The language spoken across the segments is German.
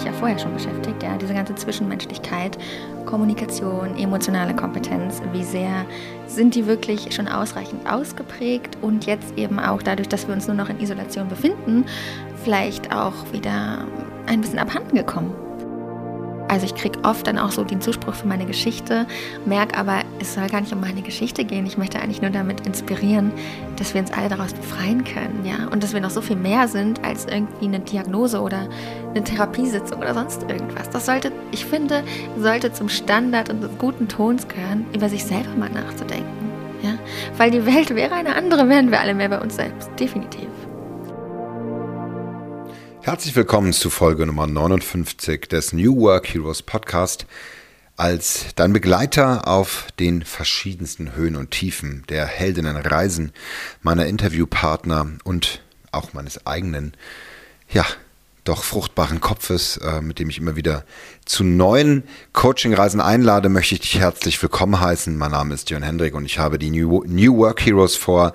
mich ja vorher schon beschäftigt, ja, diese ganze Zwischenmenschlichkeit, Kommunikation, emotionale Kompetenz, wie sehr sind die wirklich schon ausreichend ausgeprägt und jetzt eben auch dadurch, dass wir uns nur noch in Isolation befinden, vielleicht auch wieder ein bisschen abhanden gekommen. Also ich kriege oft dann auch so den Zuspruch für meine Geschichte, merke aber, es soll gar nicht um meine Geschichte gehen. Ich möchte eigentlich nur damit inspirieren, dass wir uns alle daraus befreien können, ja, und dass wir noch so viel mehr sind als irgendwie eine Diagnose oder eine Therapiesitzung oder sonst irgendwas. Das sollte, ich finde, sollte zum Standard und des guten Tons gehören, über sich selber mal nachzudenken, ja, weil die Welt wäre eine andere, wären wir alle mehr bei uns selbst, definitiv. Herzlich willkommen zu Folge Nummer 59 des New Work Heroes Podcast. Als dein Begleiter auf den verschiedensten Höhen und Tiefen der Heldinnenreisen meiner Interviewpartner und auch meines eigenen, ja, doch fruchtbaren Kopfes, äh, mit dem ich immer wieder zu neuen Coachingreisen einlade, möchte ich dich herzlich willkommen heißen. Mein Name ist Jörn Hendrik und ich habe die New, New Work Heroes vor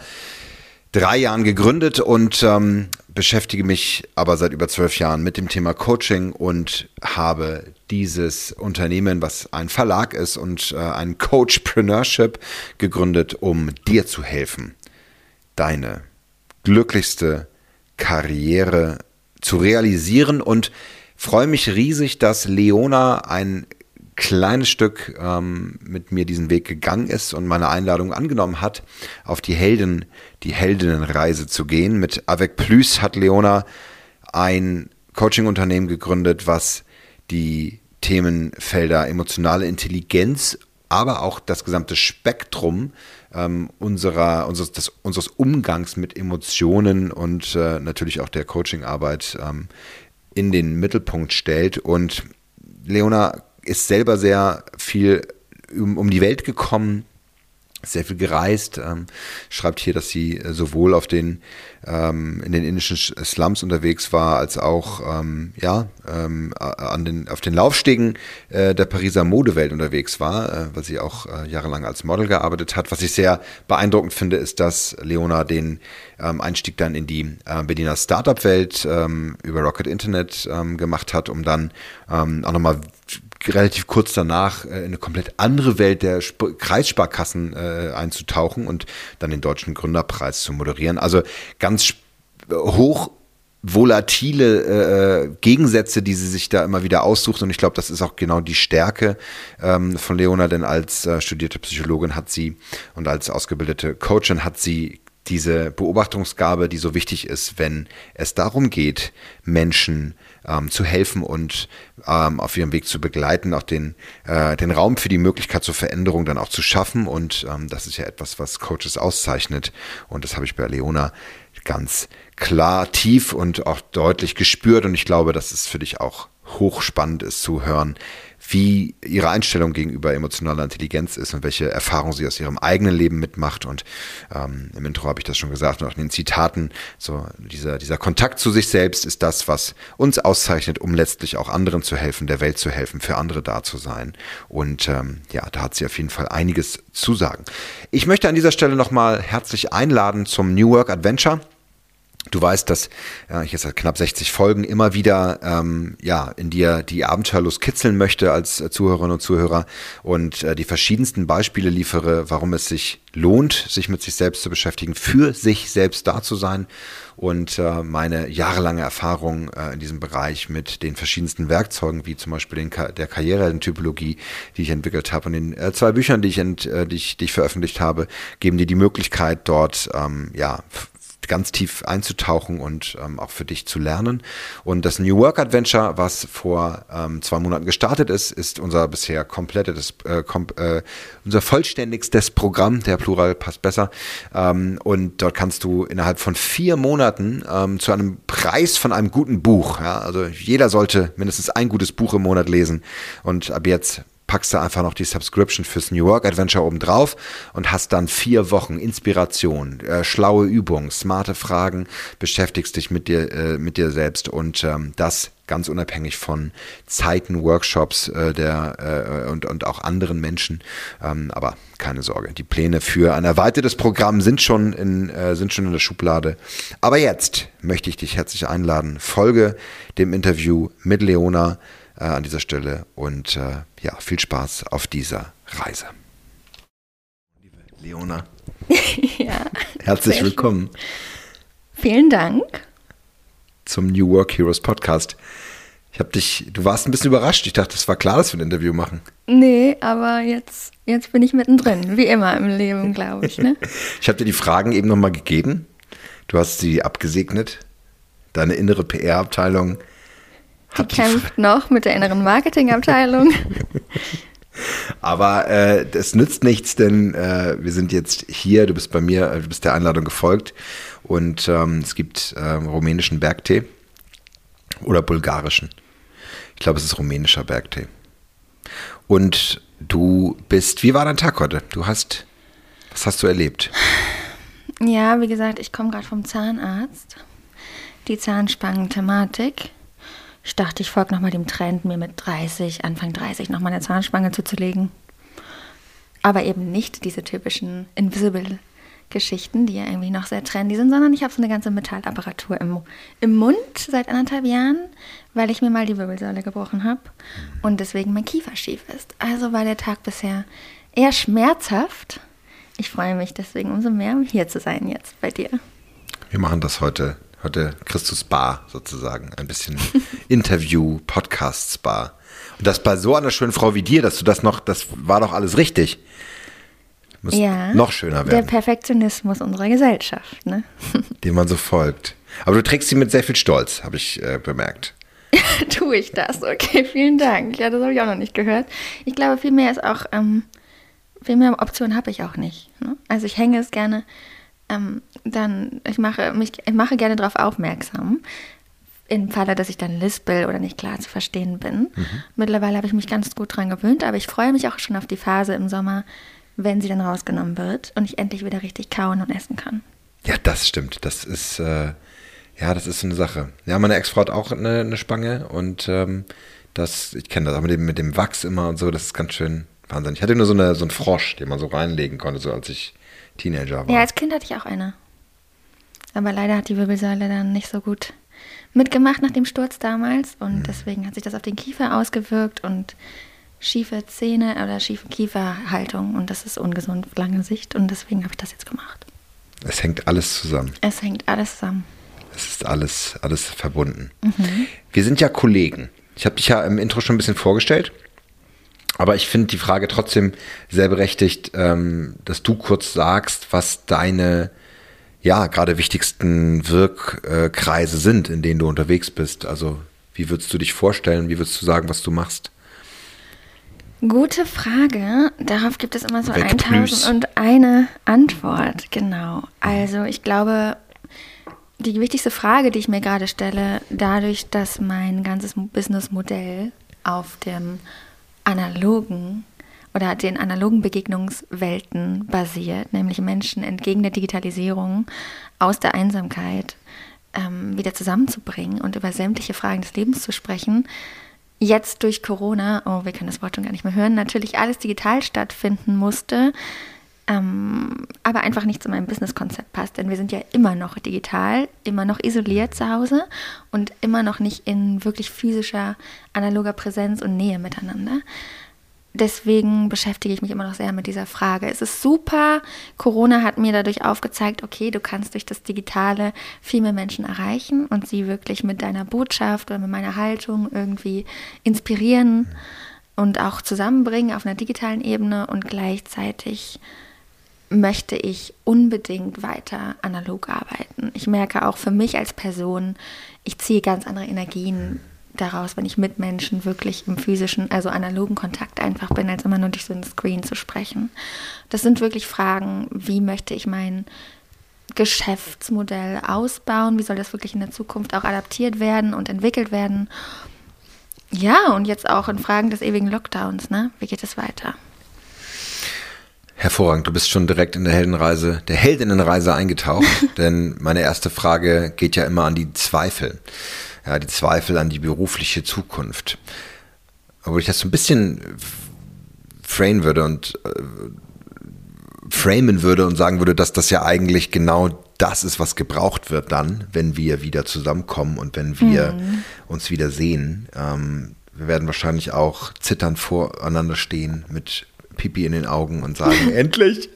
drei Jahren gegründet und ähm, beschäftige mich aber seit über zwölf Jahren mit dem Thema Coaching und habe dieses Unternehmen, was ein Verlag ist und äh, ein Coachpreneurship gegründet, um dir zu helfen, deine glücklichste Karriere zu realisieren. Und freue mich riesig, dass Leona ein kleines Stück ähm, mit mir diesen Weg gegangen ist und meine Einladung angenommen hat, auf die Helden, die Heldinnenreise zu gehen. Mit Avec Plus hat Leona ein Coaching-Unternehmen gegründet, was die Themenfelder emotionale Intelligenz, aber auch das gesamte Spektrum ähm, unserer, unseres, des, unseres Umgangs mit Emotionen und äh, natürlich auch der Coachingarbeit ähm, in den Mittelpunkt stellt. Und Leona ist selber sehr viel um, um die Welt gekommen, sehr viel gereist, ähm, schreibt hier, dass sie äh, sowohl auf den ähm, in den indischen Slums unterwegs war, als auch ähm, ja ähm, an den auf den Laufstegen äh, der Pariser Modewelt unterwegs war, äh, weil sie auch äh, jahrelang als Model gearbeitet hat. Was ich sehr beeindruckend finde, ist, dass Leona den ähm, Einstieg dann in die äh, Berliner Startup-Welt ähm, über Rocket Internet gemacht hat, um dann auch nochmal relativ kurz danach äh, in eine komplett andere Welt der Sp Kreissparkassen äh, einzutauchen und dann den deutschen Gründerpreis zu moderieren. Also ganz hoch volatile äh, Gegensätze, die sie sich da immer wieder aussucht. Und ich glaube, das ist auch genau die Stärke ähm, von Leona, denn als äh, studierte Psychologin hat sie und als ausgebildete Coachin hat sie diese Beobachtungsgabe, die so wichtig ist, wenn es darum geht, Menschen ähm, zu helfen und ähm, auf ihrem Weg zu begleiten, auch den, äh, den Raum für die Möglichkeit zur Veränderung dann auch zu schaffen. Und ähm, das ist ja etwas, was Coaches auszeichnet. Und das habe ich bei Leona ganz klar, tief und auch deutlich gespürt. Und ich glaube, dass es für dich auch hochspannend ist zu hören, wie ihre Einstellung gegenüber emotionaler Intelligenz ist und welche Erfahrungen sie aus ihrem eigenen Leben mitmacht. Und ähm, im Intro habe ich das schon gesagt und auch in den Zitaten, so dieser, dieser Kontakt zu sich selbst ist das, was uns auszeichnet, um letztlich auch anderen zu helfen, der Welt zu helfen, für andere da zu sein. Und ähm, ja, da hat sie auf jeden Fall einiges zu sagen. Ich möchte an dieser Stelle nochmal herzlich einladen zum New Work Adventure. Du weißt, dass ja, ich jetzt seit knapp 60 Folgen immer wieder ähm, ja, in dir die Abenteuerlust kitzeln möchte als äh, Zuhörerinnen und Zuhörer und äh, die verschiedensten Beispiele liefere, warum es sich lohnt, sich mit sich selbst zu beschäftigen, für sich selbst da zu sein und äh, meine jahrelange Erfahrung äh, in diesem Bereich mit den verschiedensten Werkzeugen, wie zum Beispiel den Ka der Karrieretypologie, die ich entwickelt habe und den äh, zwei Büchern, die ich, ent, äh, die, ich, die ich veröffentlicht habe, geben dir die Möglichkeit, dort ähm, ja, ganz tief einzutauchen und ähm, auch für dich zu lernen. Und das New Work Adventure, was vor ähm, zwei Monaten gestartet ist, ist unser bisher komplettes, äh, kom äh, unser vollständigstes Programm. Der Plural passt besser. Ähm, und dort kannst du innerhalb von vier Monaten ähm, zu einem Preis von einem guten Buch, ja, also jeder sollte mindestens ein gutes Buch im Monat lesen. Und ab jetzt packst du einfach noch die Subscription fürs New Work Adventure oben drauf und hast dann vier Wochen Inspiration, äh, schlaue Übungen, smarte Fragen, beschäftigst dich mit dir, äh, mit dir selbst und ähm, das ganz unabhängig von Zeiten, Workshops äh, der, äh, und, und auch anderen Menschen. Ähm, aber keine Sorge, die Pläne für ein erweitertes Programm sind schon, in, äh, sind schon in der Schublade. Aber jetzt möchte ich dich herzlich einladen. Folge dem Interview mit Leona äh, an dieser Stelle und äh, ja, viel Spaß auf dieser Reise. Liebe Leona. ja. Herzlich willkommen. Vielen Dank zum New Work Heroes Podcast. Ich habe dich, du warst ein bisschen überrascht. Ich dachte, es war klar, dass wir ein Interview machen. Nee, aber jetzt, jetzt bin ich mittendrin, wie immer im Leben, glaube ich. Ne? ich habe dir die Fragen eben nochmal gegeben. Du hast sie abgesegnet. Deine innere PR-Abteilung hat die kämpft die noch mit der inneren Marketing-Abteilung. Aber äh, das nützt nichts, denn äh, wir sind jetzt hier, du bist bei mir, äh, du bist der Einladung gefolgt und ähm, es gibt äh, rumänischen Bergtee oder bulgarischen. Ich glaube, es ist rumänischer Bergtee. Und du bist, wie war dein Tag heute? Du hast, was hast du erlebt? Ja, wie gesagt, ich komme gerade vom Zahnarzt. Die Zahnspangen-Thematik. Ich dachte, ich folge nochmal dem Trend, mir mit 30, Anfang 30 nochmal eine Zahnspange zuzulegen. Aber eben nicht diese typischen Invisible-Geschichten, die ja irgendwie noch sehr trendy sind, sondern ich habe so eine ganze Metallapparatur im, im Mund seit anderthalb Jahren, weil ich mir mal die Wirbelsäule gebrochen habe und deswegen mein Kiefer schief ist. Also war der Tag bisher eher schmerzhaft. Ich freue mich deswegen umso mehr, hier zu sein jetzt bei dir. Wir machen das heute Heute Christus Bar sozusagen. Ein bisschen Interview, Podcast Bar. Und das bei so einer schönen Frau wie dir, dass du das noch, das war doch alles richtig. Muss ja, noch schöner werden. Der Perfektionismus unserer Gesellschaft, ne? Dem man so folgt. Aber du trägst sie mit sehr viel Stolz, habe ich äh, bemerkt. Tue ich das? Okay, vielen Dank. Ja, das habe ich auch noch nicht gehört. Ich glaube, viel mehr ist auch, ähm, viel mehr Optionen habe ich auch nicht. Ne? Also ich hänge es gerne ähm, dann, ich mache, mich, ich mache gerne darauf aufmerksam, im Falle, dass ich dann lispel oder nicht klar zu verstehen bin. Mhm. Mittlerweile habe ich mich ganz gut dran gewöhnt, aber ich freue mich auch schon auf die Phase im Sommer, wenn sie dann rausgenommen wird und ich endlich wieder richtig kauen und essen kann. Ja, das stimmt. Das ist, äh, ja, das ist so eine Sache. Ja, meine Ex-Frau hat auch eine, eine Spange und ähm, das, ich kenne das auch mit dem, mit dem Wachs immer und so, das ist ganz schön wahnsinnig. Ich hatte nur so, eine, so einen Frosch, den man so reinlegen konnte, so als ich Teenager war. Ja, als Kind hatte ich auch eine. Aber leider hat die Wirbelsäule dann nicht so gut mitgemacht nach dem Sturz damals und mhm. deswegen hat sich das auf den Kiefer ausgewirkt und schiefe Zähne oder schiefe Kieferhaltung und das ist ungesund auf lange Sicht und deswegen habe ich das jetzt gemacht. Es hängt alles zusammen. Es hängt alles zusammen. Es ist alles, alles verbunden. Mhm. Wir sind ja Kollegen. Ich habe dich ja im Intro schon ein bisschen vorgestellt. Aber ich finde die Frage trotzdem sehr berechtigt, ähm, dass du kurz sagst, was deine ja gerade wichtigsten Wirkkreise sind, in denen du unterwegs bist. Also wie würdest du dich vorstellen? Wie würdest du sagen, was du machst? Gute Frage. Darauf gibt es immer so 1000 und eine Antwort. Genau. Also ich glaube, die wichtigste Frage, die ich mir gerade stelle, dadurch, dass mein ganzes Businessmodell auf dem analogen oder den analogen Begegnungswelten basiert, nämlich Menschen entgegen der Digitalisierung aus der Einsamkeit ähm, wieder zusammenzubringen und über sämtliche Fragen des Lebens zu sprechen. Jetzt durch Corona, oh, wir können das Wort schon gar nicht mehr hören, natürlich alles digital stattfinden musste, ähm, aber einfach nicht zu meinem Businesskonzept passt, denn wir sind ja immer noch digital, immer noch isoliert zu Hause und immer noch nicht in wirklich physischer, analoger Präsenz und Nähe miteinander. Deswegen beschäftige ich mich immer noch sehr mit dieser Frage. Es ist super. Corona hat mir dadurch aufgezeigt, okay, du kannst durch das Digitale viel mehr Menschen erreichen und sie wirklich mit deiner Botschaft oder mit meiner Haltung irgendwie inspirieren und auch zusammenbringen auf einer digitalen Ebene und gleichzeitig möchte ich unbedingt weiter analog arbeiten. Ich merke auch für mich als Person, ich ziehe ganz andere Energien daraus, wenn ich mit Menschen wirklich im physischen, also analogen Kontakt einfach bin, als immer nur durch so einen Screen zu sprechen. Das sind wirklich Fragen, wie möchte ich mein Geschäftsmodell ausbauen, wie soll das wirklich in der Zukunft auch adaptiert werden und entwickelt werden. Ja, und jetzt auch in Fragen des ewigen Lockdowns, ne? Wie geht es weiter? Hervorragend, du bist schon direkt in der Heldenreise, der Heldinnenreise eingetaucht, denn meine erste Frage geht ja immer an die Zweifel. ja, die Zweifel an die berufliche Zukunft. Obwohl ich das so ein bisschen framen würde und äh, framen würde und sagen würde, dass das ja eigentlich genau das ist, was gebraucht wird dann, wenn wir wieder zusammenkommen und wenn wir mhm. uns wieder sehen. Ähm, wir werden wahrscheinlich auch zitternd voreinander stehen mit Pipi in den Augen und sagen, endlich,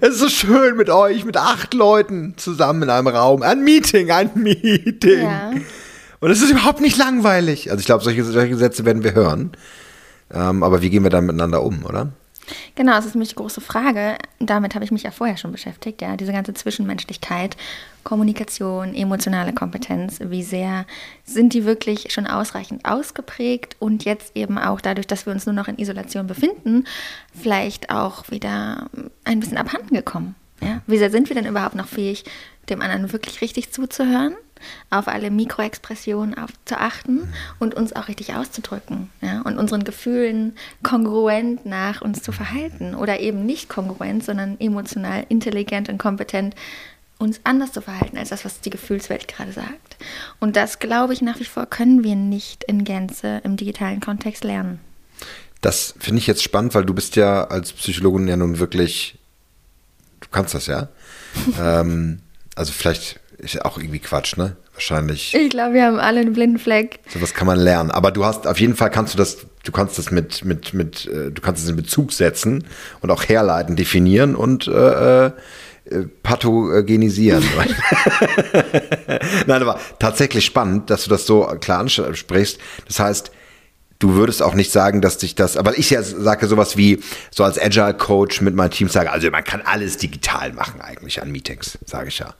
es ist so schön mit euch, mit acht Leuten zusammen in einem Raum. Ein Meeting, ein Meeting. Ja. Und es ist überhaupt nicht langweilig. Also ich glaube, solche, solche Sätze werden wir hören. Ähm, aber wie gehen wir dann miteinander um, oder? Genau, das ist nämlich die große Frage. Damit habe ich mich ja vorher schon beschäftigt, ja, diese ganze Zwischenmenschlichkeit, Kommunikation, emotionale Kompetenz, wie sehr sind die wirklich schon ausreichend ausgeprägt und jetzt eben auch dadurch, dass wir uns nur noch in Isolation befinden, vielleicht auch wieder ein bisschen abhanden gekommen. Ja? Wie sehr sind wir denn überhaupt noch fähig, dem anderen wirklich richtig zuzuhören? Auf alle Mikroexpressionen auf, zu achten und uns auch richtig auszudrücken ja? und unseren Gefühlen kongruent nach uns zu verhalten oder eben nicht kongruent, sondern emotional, intelligent und kompetent uns anders zu verhalten als das, was die Gefühlswelt gerade sagt. Und das, glaube ich, nach wie vor können wir nicht in Gänze im digitalen Kontext lernen. Das finde ich jetzt spannend, weil du bist ja als Psychologin ja nun wirklich, du kannst das ja. ähm, also vielleicht ist auch irgendwie Quatsch, ne? Wahrscheinlich. Ich glaube, wir haben alle einen blinden Fleck. Sowas kann man lernen. Aber du hast, auf jeden Fall kannst du das, du kannst das mit, mit, mit, äh, du kannst es in Bezug setzen und auch herleiten, definieren und äh, äh, pathogenisieren. Nein, aber tatsächlich spannend, dass du das so klar ansprichst. Das heißt, du würdest auch nicht sagen, dass dich das, aber ich ja sage sowas wie, so als Agile Coach mit meinem Team sage, also man kann alles digital machen eigentlich an Meetings, sage ich ja.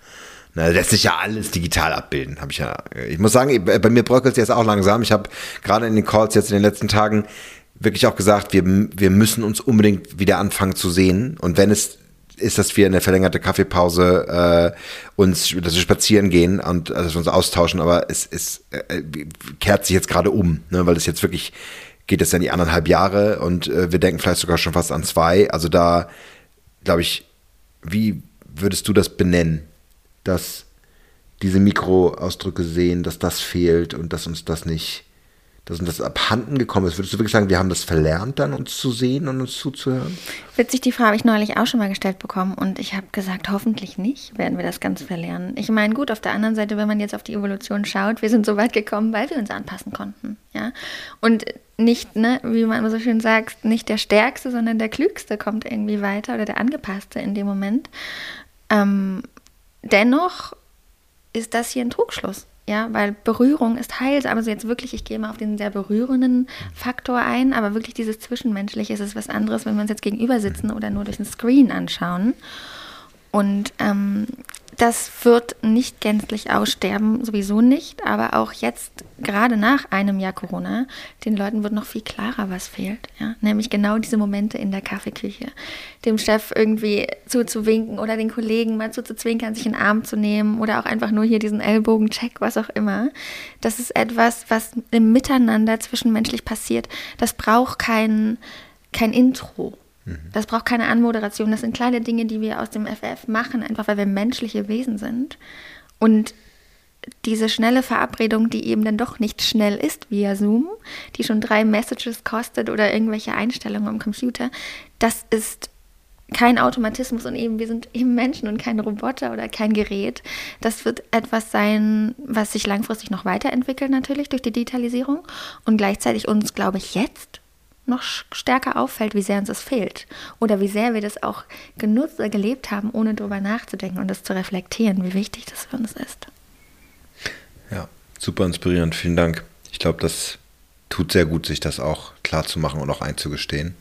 Na, lässt sich ja alles digital abbilden, habe ich ja. Ich muss sagen, bei mir bröckelt es jetzt auch langsam. Ich habe gerade in den Calls jetzt in den letzten Tagen wirklich auch gesagt, wir, wir müssen uns unbedingt wieder anfangen zu sehen. Und wenn es ist, dass wir in der verlängerte Kaffeepause äh, uns, dass wir spazieren gehen und also uns austauschen, aber es, es äh, kehrt sich jetzt gerade um, ne, weil es jetzt wirklich geht es ja in die anderthalb Jahre und äh, wir denken vielleicht sogar schon fast an zwei. Also da glaube ich, wie würdest du das benennen? Dass diese Mikroausdrücke sehen, dass das fehlt und dass uns das nicht, dass uns das abhanden gekommen ist. Würdest du wirklich sagen, wir haben das verlernt, dann uns zu sehen und uns zuzuhören? Witzig, die Frage habe ich neulich auch schon mal gestellt bekommen und ich habe gesagt, hoffentlich nicht werden wir das ganz verlernen. Ich meine, gut, auf der anderen Seite, wenn man jetzt auf die Evolution schaut, wir sind so weit gekommen, weil wir uns anpassen konnten. Ja? Und nicht, ne, wie man so schön sagt, nicht der Stärkste, sondern der Klügste kommt irgendwie weiter oder der Angepasste in dem Moment. Ähm, dennoch ist das hier ein Trugschluss. Ja, weil Berührung ist heilsam. Also jetzt wirklich, ich gehe mal auf den sehr berührenden Faktor ein, aber wirklich dieses Zwischenmenschliche ist es was anderes, wenn wir uns jetzt gegenüber sitzen oder nur durch ein Screen anschauen. Und ähm, das wird nicht gänzlich aussterben, sowieso nicht, aber auch jetzt, gerade nach einem Jahr Corona, den Leuten wird noch viel klarer, was fehlt. Ja? Nämlich genau diese Momente in der Kaffeeküche. Dem Chef irgendwie zuzuwinken oder den Kollegen mal zuzuzwinkern, sich in den Arm zu nehmen oder auch einfach nur hier diesen Ellbogencheck, was auch immer. Das ist etwas, was im Miteinander zwischenmenschlich passiert. Das braucht kein, kein Intro. Das braucht keine Anmoderation. Das sind kleine Dinge, die wir aus dem FF machen, einfach weil wir menschliche Wesen sind. Und diese schnelle Verabredung, die eben dann doch nicht schnell ist via Zoom, die schon drei Messages kostet oder irgendwelche Einstellungen am Computer, das ist kein Automatismus und eben wir sind eben Menschen und kein Roboter oder kein Gerät. Das wird etwas sein, was sich langfristig noch weiterentwickelt natürlich durch die Digitalisierung und gleichzeitig uns, glaube ich, jetzt noch stärker auffällt, wie sehr uns das fehlt. Oder wie sehr wir das auch genutzt oder gelebt haben, ohne darüber nachzudenken und das zu reflektieren, wie wichtig das für uns ist. Ja, super inspirierend. Vielen Dank. Ich glaube, das tut sehr gut, sich das auch klar zu machen und auch einzugestehen.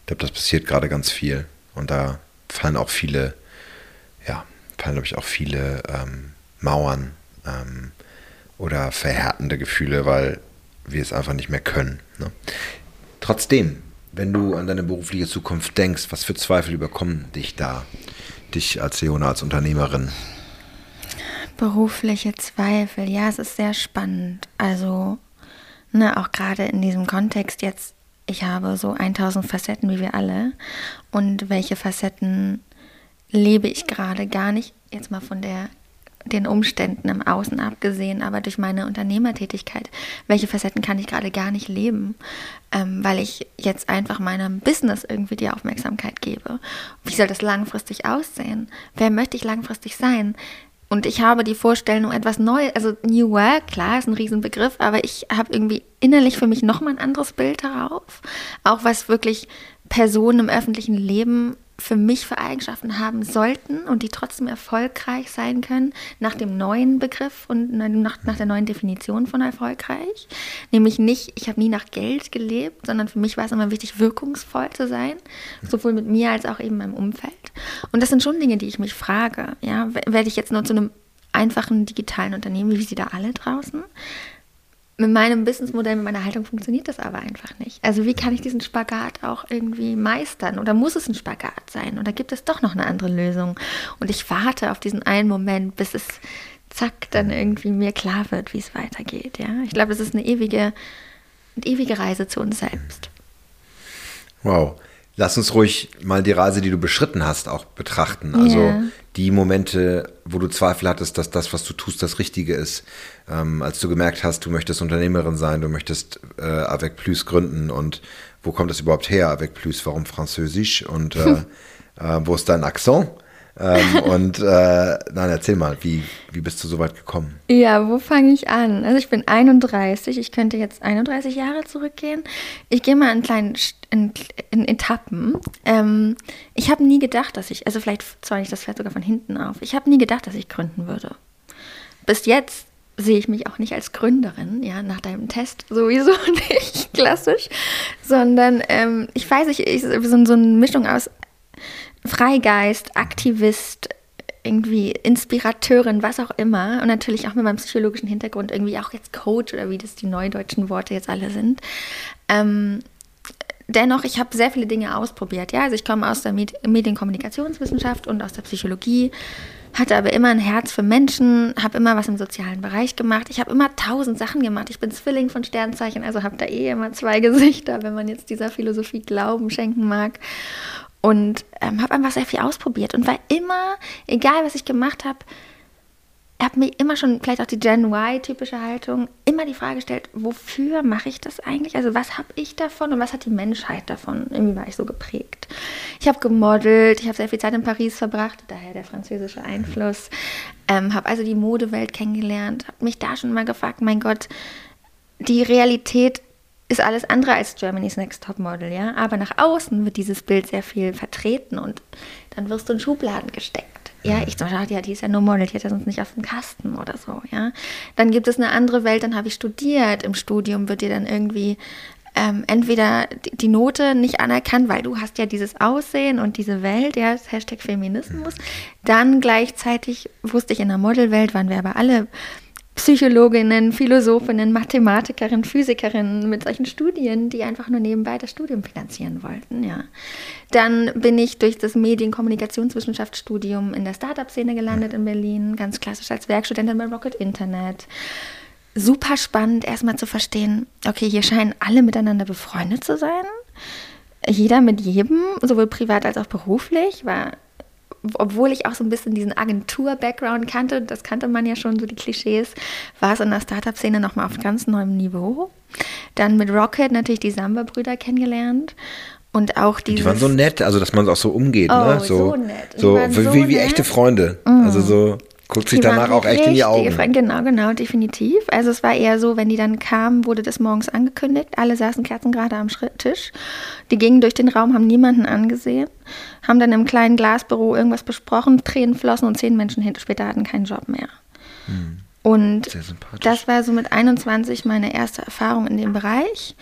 Ich glaube, das passiert gerade ganz viel. Und da fallen auch viele, ja, fallen, glaube ich, auch viele ähm, Mauern ähm, oder verhärtende Gefühle, weil wir es einfach nicht mehr können. Ne? Trotzdem, wenn du an deine berufliche Zukunft denkst, was für Zweifel überkommen dich da? Dich als Leona, als Unternehmerin? Berufliche Zweifel, ja, es ist sehr spannend. Also, ne, auch gerade in diesem Kontext jetzt, ich habe so 1000 Facetten wie wir alle. Und welche Facetten lebe ich gerade gar nicht? Jetzt mal von der den Umständen im Außen abgesehen, aber durch meine Unternehmertätigkeit, welche Facetten kann ich gerade gar nicht leben, ähm, weil ich jetzt einfach meinem Business irgendwie die Aufmerksamkeit gebe. Wie soll das langfristig aussehen? Wer möchte ich langfristig sein? Und ich habe die Vorstellung, etwas Neues, also New Work, klar, ist ein Riesenbegriff, aber ich habe irgendwie innerlich für mich nochmal ein anderes Bild darauf. Auch was wirklich Personen im öffentlichen Leben für mich für Eigenschaften haben sollten und die trotzdem erfolgreich sein können, nach dem neuen Begriff und nach, nach der neuen Definition von erfolgreich. Nämlich nicht, ich habe nie nach Geld gelebt, sondern für mich war es immer wichtig, wirkungsvoll zu sein, sowohl mit mir als auch eben meinem Umfeld. Und das sind schon Dinge, die ich mich frage. Ja, werde ich jetzt nur zu einem einfachen digitalen Unternehmen, wie sie da alle draußen? Mit meinem Businessmodell, mit meiner Haltung funktioniert das aber einfach nicht. Also wie kann ich diesen Spagat auch irgendwie meistern? Oder muss es ein Spagat sein? Oder gibt es doch noch eine andere Lösung? Und ich warte auf diesen einen Moment, bis es zack dann irgendwie mir klar wird, wie es weitergeht. Ja, ich glaube, es ist eine ewige, eine ewige Reise zu uns selbst. Wow. Lass uns ruhig mal die Reise, die du beschritten hast, auch betrachten. Also yeah. die Momente, wo du Zweifel hattest, dass das, was du tust, das Richtige ist. Ähm, als du gemerkt hast, du möchtest Unternehmerin sein, du möchtest äh, Avec Plus gründen und wo kommt das überhaupt her, Avec Plus, warum Französisch und äh, äh, wo ist dein Akzent? Ähm, und äh, nein, erzähl mal, wie, wie bist du so weit gekommen? Ja, wo fange ich an? Also ich bin 31, ich könnte jetzt 31 Jahre zurückgehen. Ich gehe mal in kleinen in, in Etappen. Ähm, ich habe nie gedacht, dass ich, also vielleicht zäune ich das vielleicht sogar von hinten auf, ich habe nie gedacht, dass ich gründen würde. Bis jetzt sehe ich mich auch nicht als Gründerin, ja, nach deinem Test sowieso nicht klassisch, sondern ähm, ich weiß nicht, ich, so, so eine Mischung aus Freigeist, Aktivist, irgendwie Inspirateurin, was auch immer. Und natürlich auch mit meinem psychologischen Hintergrund irgendwie auch jetzt Coach oder wie das die neudeutschen Worte jetzt alle sind. Ähm, dennoch, ich habe sehr viele Dinge ausprobiert. Ja, also ich komme aus der Med Medienkommunikationswissenschaft und aus der Psychologie, hatte aber immer ein Herz für Menschen, habe immer was im sozialen Bereich gemacht. Ich habe immer tausend Sachen gemacht. Ich bin Zwilling von Sternzeichen, also habe da eh immer zwei Gesichter, wenn man jetzt dieser Philosophie Glauben schenken mag und ähm, habe einfach sehr viel ausprobiert und war immer, egal was ich gemacht habe, habe mir immer schon, vielleicht auch die Gen Y-typische Haltung, immer die Frage gestellt, wofür mache ich das eigentlich? Also was habe ich davon und was hat die Menschheit davon? Irgendwie war ich so geprägt. Ich habe gemodelt, ich habe sehr viel Zeit in Paris verbracht, daher der französische Einfluss. Ähm, habe also die Modewelt kennengelernt, habe mich da schon mal gefragt, mein Gott, die Realität ist alles andere als Germany's Next Top Model, ja. Aber nach außen wird dieses Bild sehr viel vertreten und dann wirst du in Schubladen gesteckt. Ja, ich dachte, ja, die ist ja nur Model, die hat ja sonst nicht auf dem Kasten oder so, ja. Dann gibt es eine andere Welt, dann habe ich studiert. Im Studium wird dir dann irgendwie ähm, entweder die Note nicht anerkannt, weil du hast ja dieses Aussehen und diese Welt, ja, das Hashtag Feminismus. Dann gleichzeitig wusste ich in der Modelwelt waren wir aber alle Psychologinnen, Philosophinnen, Mathematikerinnen, Physikerinnen mit solchen Studien, die einfach nur nebenbei das Studium finanzieren wollten. Ja. Dann bin ich durch das Medienkommunikationswissenschaftsstudium in der Startup-Szene gelandet in Berlin, ganz klassisch als Werkstudentin bei Rocket Internet. Super spannend, erstmal zu verstehen, okay, hier scheinen alle miteinander befreundet zu sein. Jeder mit jedem, sowohl privat als auch beruflich, war obwohl ich auch so ein bisschen diesen Agentur-Background kannte, das kannte man ja schon, so die Klischees, war es in der Startup-Szene nochmal auf ganz neuem Niveau. Dann mit Rocket natürlich die Samba-Brüder kennengelernt. Und auch die. Die waren so nett, also dass man auch so umgeht, ne? oh, ne? So, so nett. So, wie, so wie, wie echte Freunde. Mm. Also so. Guckt sich danach auch echt in die Augen. Genau, genau, definitiv. Also es war eher so, wenn die dann kamen, wurde das morgens angekündigt. Alle saßen Kerzen gerade am Tisch. Die gingen durch den Raum, haben niemanden angesehen, haben dann im kleinen Glasbüro irgendwas besprochen, Tränen flossen und zehn Menschen später hatten keinen Job mehr. Hm. Und das war so mit 21 meine erste Erfahrung in dem Bereich.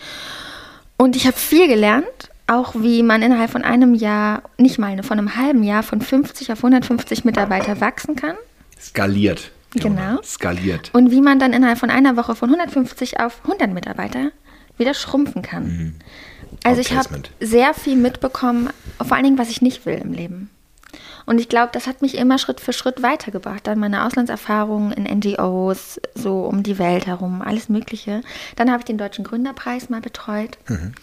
Und ich habe viel gelernt, auch wie man innerhalb von einem Jahr, nicht mal von einem halben Jahr, von 50 auf 150 Mitarbeiter wachsen kann. Skaliert. Genau. Skaliert. Und wie man dann innerhalb von einer Woche von 150 auf 100 Mitarbeiter wieder schrumpfen kann. Mhm. Also ich habe sehr viel mitbekommen, vor allen Dingen, was ich nicht will im Leben. Und ich glaube, das hat mich immer Schritt für Schritt weitergebracht. Dann meine Auslandserfahrungen in NGOs, so um die Welt herum, alles Mögliche. Dann habe ich den Deutschen Gründerpreis mal betreut. Mhm.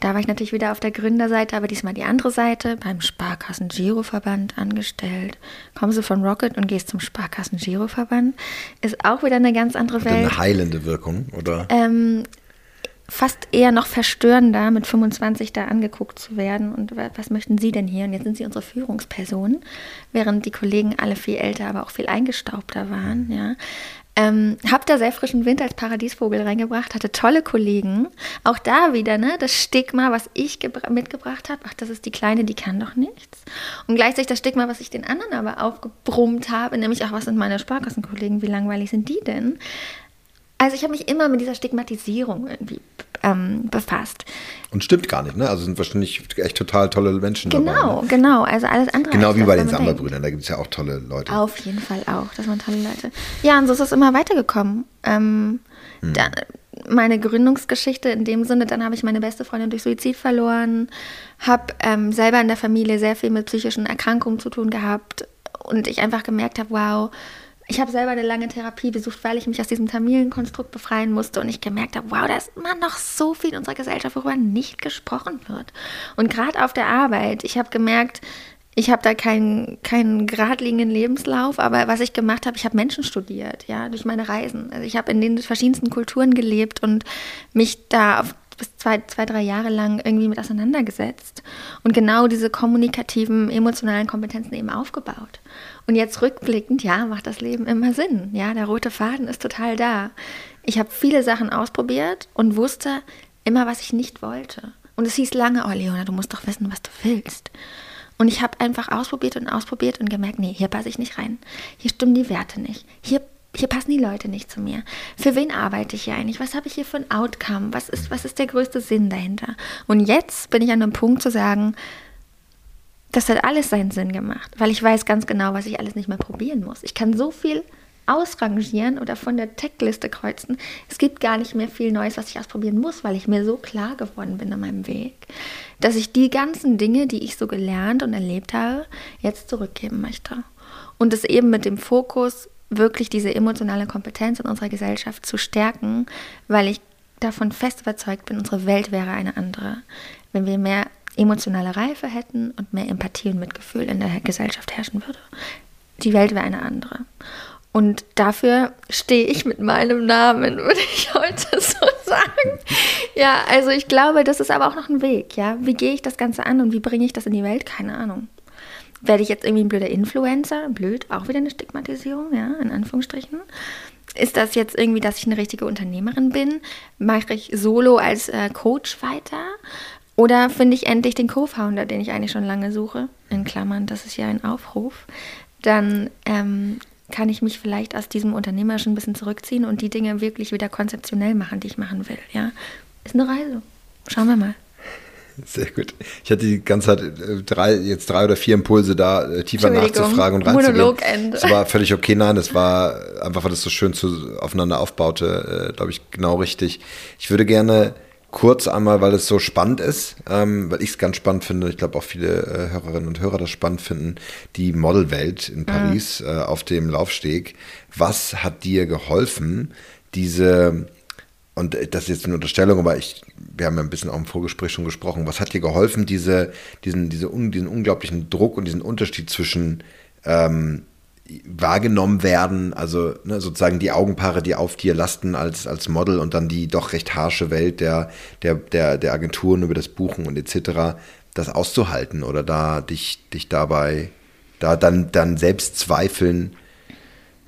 Da war ich natürlich wieder auf der Gründerseite, aber diesmal die andere Seite, beim Sparkassen-Giroverband angestellt. Kommst du von Rocket und gehst zum Sparkassen-Giroverband, ist auch wieder eine ganz andere Hat Welt. eine heilende Wirkung, oder? Ähm, fast eher noch verstörender, mit 25 da angeguckt zu werden. Und wa- was möchten Sie denn hier? Und jetzt sind Sie unsere Führungsperson, während die Kollegen alle viel älter, aber auch viel eingestaubter waren. Ja. Ähm, hab da sehr frischen Wind als Paradiesvogel reingebracht, hatte tolle Kollegen. Auch da wieder, ne, das Stigma, was ich gebra- mitgebracht habe, ach, das ist die Kleine, die kann doch nichts. Und gleichzeitig das Stigma, was ich den anderen aber aufgebrummt habe, nämlich, ach, was sind meine Sparkassenkollegen, wie langweilig sind die denn? Also ich habe mich immer mit dieser Stigmatisierung irgendwie ähm, befasst. Und stimmt gar nicht, ne? Also sind wahrscheinlich echt total tolle Menschen Genau, dabei. Ne? genau. Also alles andere. Genau wie das, bei den. Samba-Brüdern, da gibt es ja auch tolle Leute. Auf jeden Fall auch. Das waren tolle Leute. Ja, und so ist es immer weitergekommen. Ähm, Hm. dann, meine Gründungsgeschichte in dem Sinne, dann habe ich meine beste Freundin durch Suizid verloren, habe ähm, selber in der Familie sehr viel mit psychischen Erkrankungen zu tun gehabt und ich einfach gemerkt habe, wow, ich habe selber eine lange Therapie besucht, weil ich mich aus diesem Familienkonstrukt befreien musste und ich gemerkt habe, wow, da ist immer noch so viel in unserer Gesellschaft, worüber nicht gesprochen wird. Und gerade auf der Arbeit, ich habe gemerkt, ich habe da keinen, keinen geradlinigen Lebenslauf, aber was ich gemacht habe, ich habe Menschen studiert, ja, durch meine Reisen. Also ich habe in den verschiedensten Kulturen gelebt und mich da auf bis zwei, zwei, drei Jahre lang irgendwie mit auseinandergesetzt und genau diese kommunikativen, emotionalen Kompetenzen eben aufgebaut. Und jetzt rückblickend, ja, macht das Leben immer Sinn. Ja, der rote Faden ist total da. Ich habe viele Sachen ausprobiert und wusste immer, was ich nicht wollte. Und es hieß lange, oh Leona, du musst doch wissen, was du willst. Und ich habe einfach ausprobiert und ausprobiert und gemerkt, nee, hier passe ich nicht rein. Hier stimmen die Werte nicht. Hier, hier passen die Leute nicht zu mir. Für wen arbeite ich hier eigentlich? Was habe ich hier für ein Outcome? Was ist, was ist der größte Sinn dahinter? Und jetzt bin ich an einem Punkt zu sagen, das hat alles seinen Sinn gemacht, weil ich weiß ganz genau, was ich alles nicht mehr probieren muss. Ich kann so viel ausrangieren oder von der Checkliste kreuzen. Es gibt gar nicht mehr viel Neues, was ich ausprobieren muss, weil ich mir so klar geworden bin an meinem Weg, dass ich die ganzen Dinge, die ich so gelernt und erlebt habe, jetzt zurückgeben möchte. Und es eben mit dem Fokus, wirklich diese emotionale Kompetenz in unserer Gesellschaft zu stärken, weil ich davon fest überzeugt bin, unsere Welt wäre eine andere, wenn wir mehr emotionale Reife hätten und mehr Empathie und Mitgefühl in der Gesellschaft herrschen würde. Die Welt wäre eine andere. Und dafür stehe ich mit meinem Namen, würde ich heute so sagen. Ja, also ich glaube, das ist aber auch noch ein Weg, ja. Wie gehe ich das Ganze an und wie bringe ich das in die Welt? Keine Ahnung. Werde ich jetzt irgendwie ein blöder Influencer? Blöd, auch wieder eine Stigmatisierung, ja, in Anführungsstrichen. Ist das jetzt irgendwie, dass ich eine richtige Unternehmerin bin? Mache ich solo als äh, Coach weiter? Oder finde ich endlich den Co-Founder, den ich eigentlich schon lange suche? In Klammern, das ist ja ein Aufruf. Dann ähm, kann ich mich vielleicht aus diesem Unternehmerischen ein bisschen zurückziehen und die Dinge wirklich wieder konzeptionell machen, die ich machen will. Ja, ist eine Reise. Schauen wir mal. Sehr gut. Ich hatte die ganze Zeit äh, drei, jetzt drei oder vier Impulse da, äh, tiefer nachzufragen und reinzugehen. Monologende. Das war völlig okay. Nein, das war einfach, weil das so schön zu, aufeinander aufbaute, äh, glaube ich, genau richtig. Ich würde gerne kurz einmal, weil es so spannend ist, ähm, weil ich es ganz spannend finde, ich glaube auch viele äh, Hörerinnen und Hörer das spannend finden, die Modelwelt in Paris äh, auf dem Laufsteg. Was hat dir geholfen, diese und das ist jetzt eine Unterstellung, aber ich, wir haben ja ein bisschen auch im Vorgespräch schon gesprochen. Was hat dir geholfen, diese, diesen, diese, diesen unglaublichen Druck und diesen Unterschied zwischen ähm, wahrgenommen werden, also ne, sozusagen die Augenpaare, die auf dir lasten als, als Model und dann die doch recht harsche Welt der, der, der, der Agenturen über das Buchen und etc., das auszuhalten oder da dich, dich dabei, da dann, dann Selbstzweifeln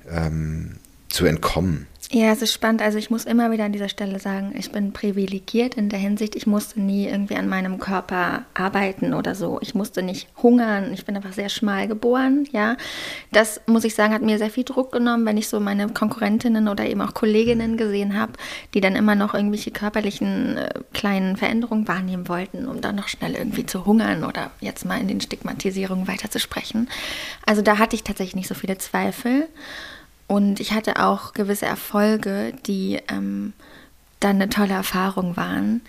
ähm, zu entkommen. Ja, es ist spannend. Also ich muss immer wieder an dieser Stelle sagen, ich bin privilegiert in der Hinsicht, ich musste nie irgendwie an meinem Körper arbeiten oder so. Ich musste nicht hungern. Ich bin einfach sehr schmal geboren, ja. Das, muss ich sagen, hat mir sehr viel Druck genommen, wenn ich so meine Konkurrentinnen oder eben auch Kolleginnen gesehen habe, die dann immer noch irgendwelche körperlichen äh, kleinen Veränderungen wahrnehmen wollten, um dann noch schnell irgendwie zu hungern oder jetzt mal in den Stigmatisierungen weiterzusprechen. Also da hatte ich tatsächlich nicht so viele Zweifel. Und ich hatte auch gewisse Erfolge, die ähm, dann eine tolle Erfahrung waren.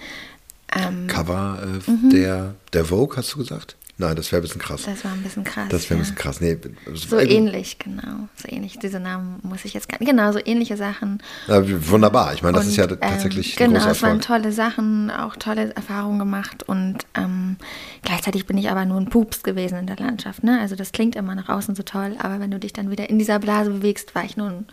Ähm, Cover äh, der, der Vogue, hast du gesagt? Nein, das wäre ein bisschen krass. Das war ein bisschen krass. Das wäre ein bisschen krass. Nee, so ähnlich, genau. So ähnlich. Diese Namen muss ich jetzt gar nicht. Genau, so ähnliche Sachen. Ja, wunderbar. Ich meine, das und, ist ja tatsächlich. Ähm, genau, es waren tolle Sachen, auch tolle Erfahrungen gemacht. Und ähm, gleichzeitig bin ich aber nur ein Pups gewesen in der Landschaft. Ne? Also das klingt immer nach außen so toll, aber wenn du dich dann wieder in dieser Blase bewegst, war ich nur ein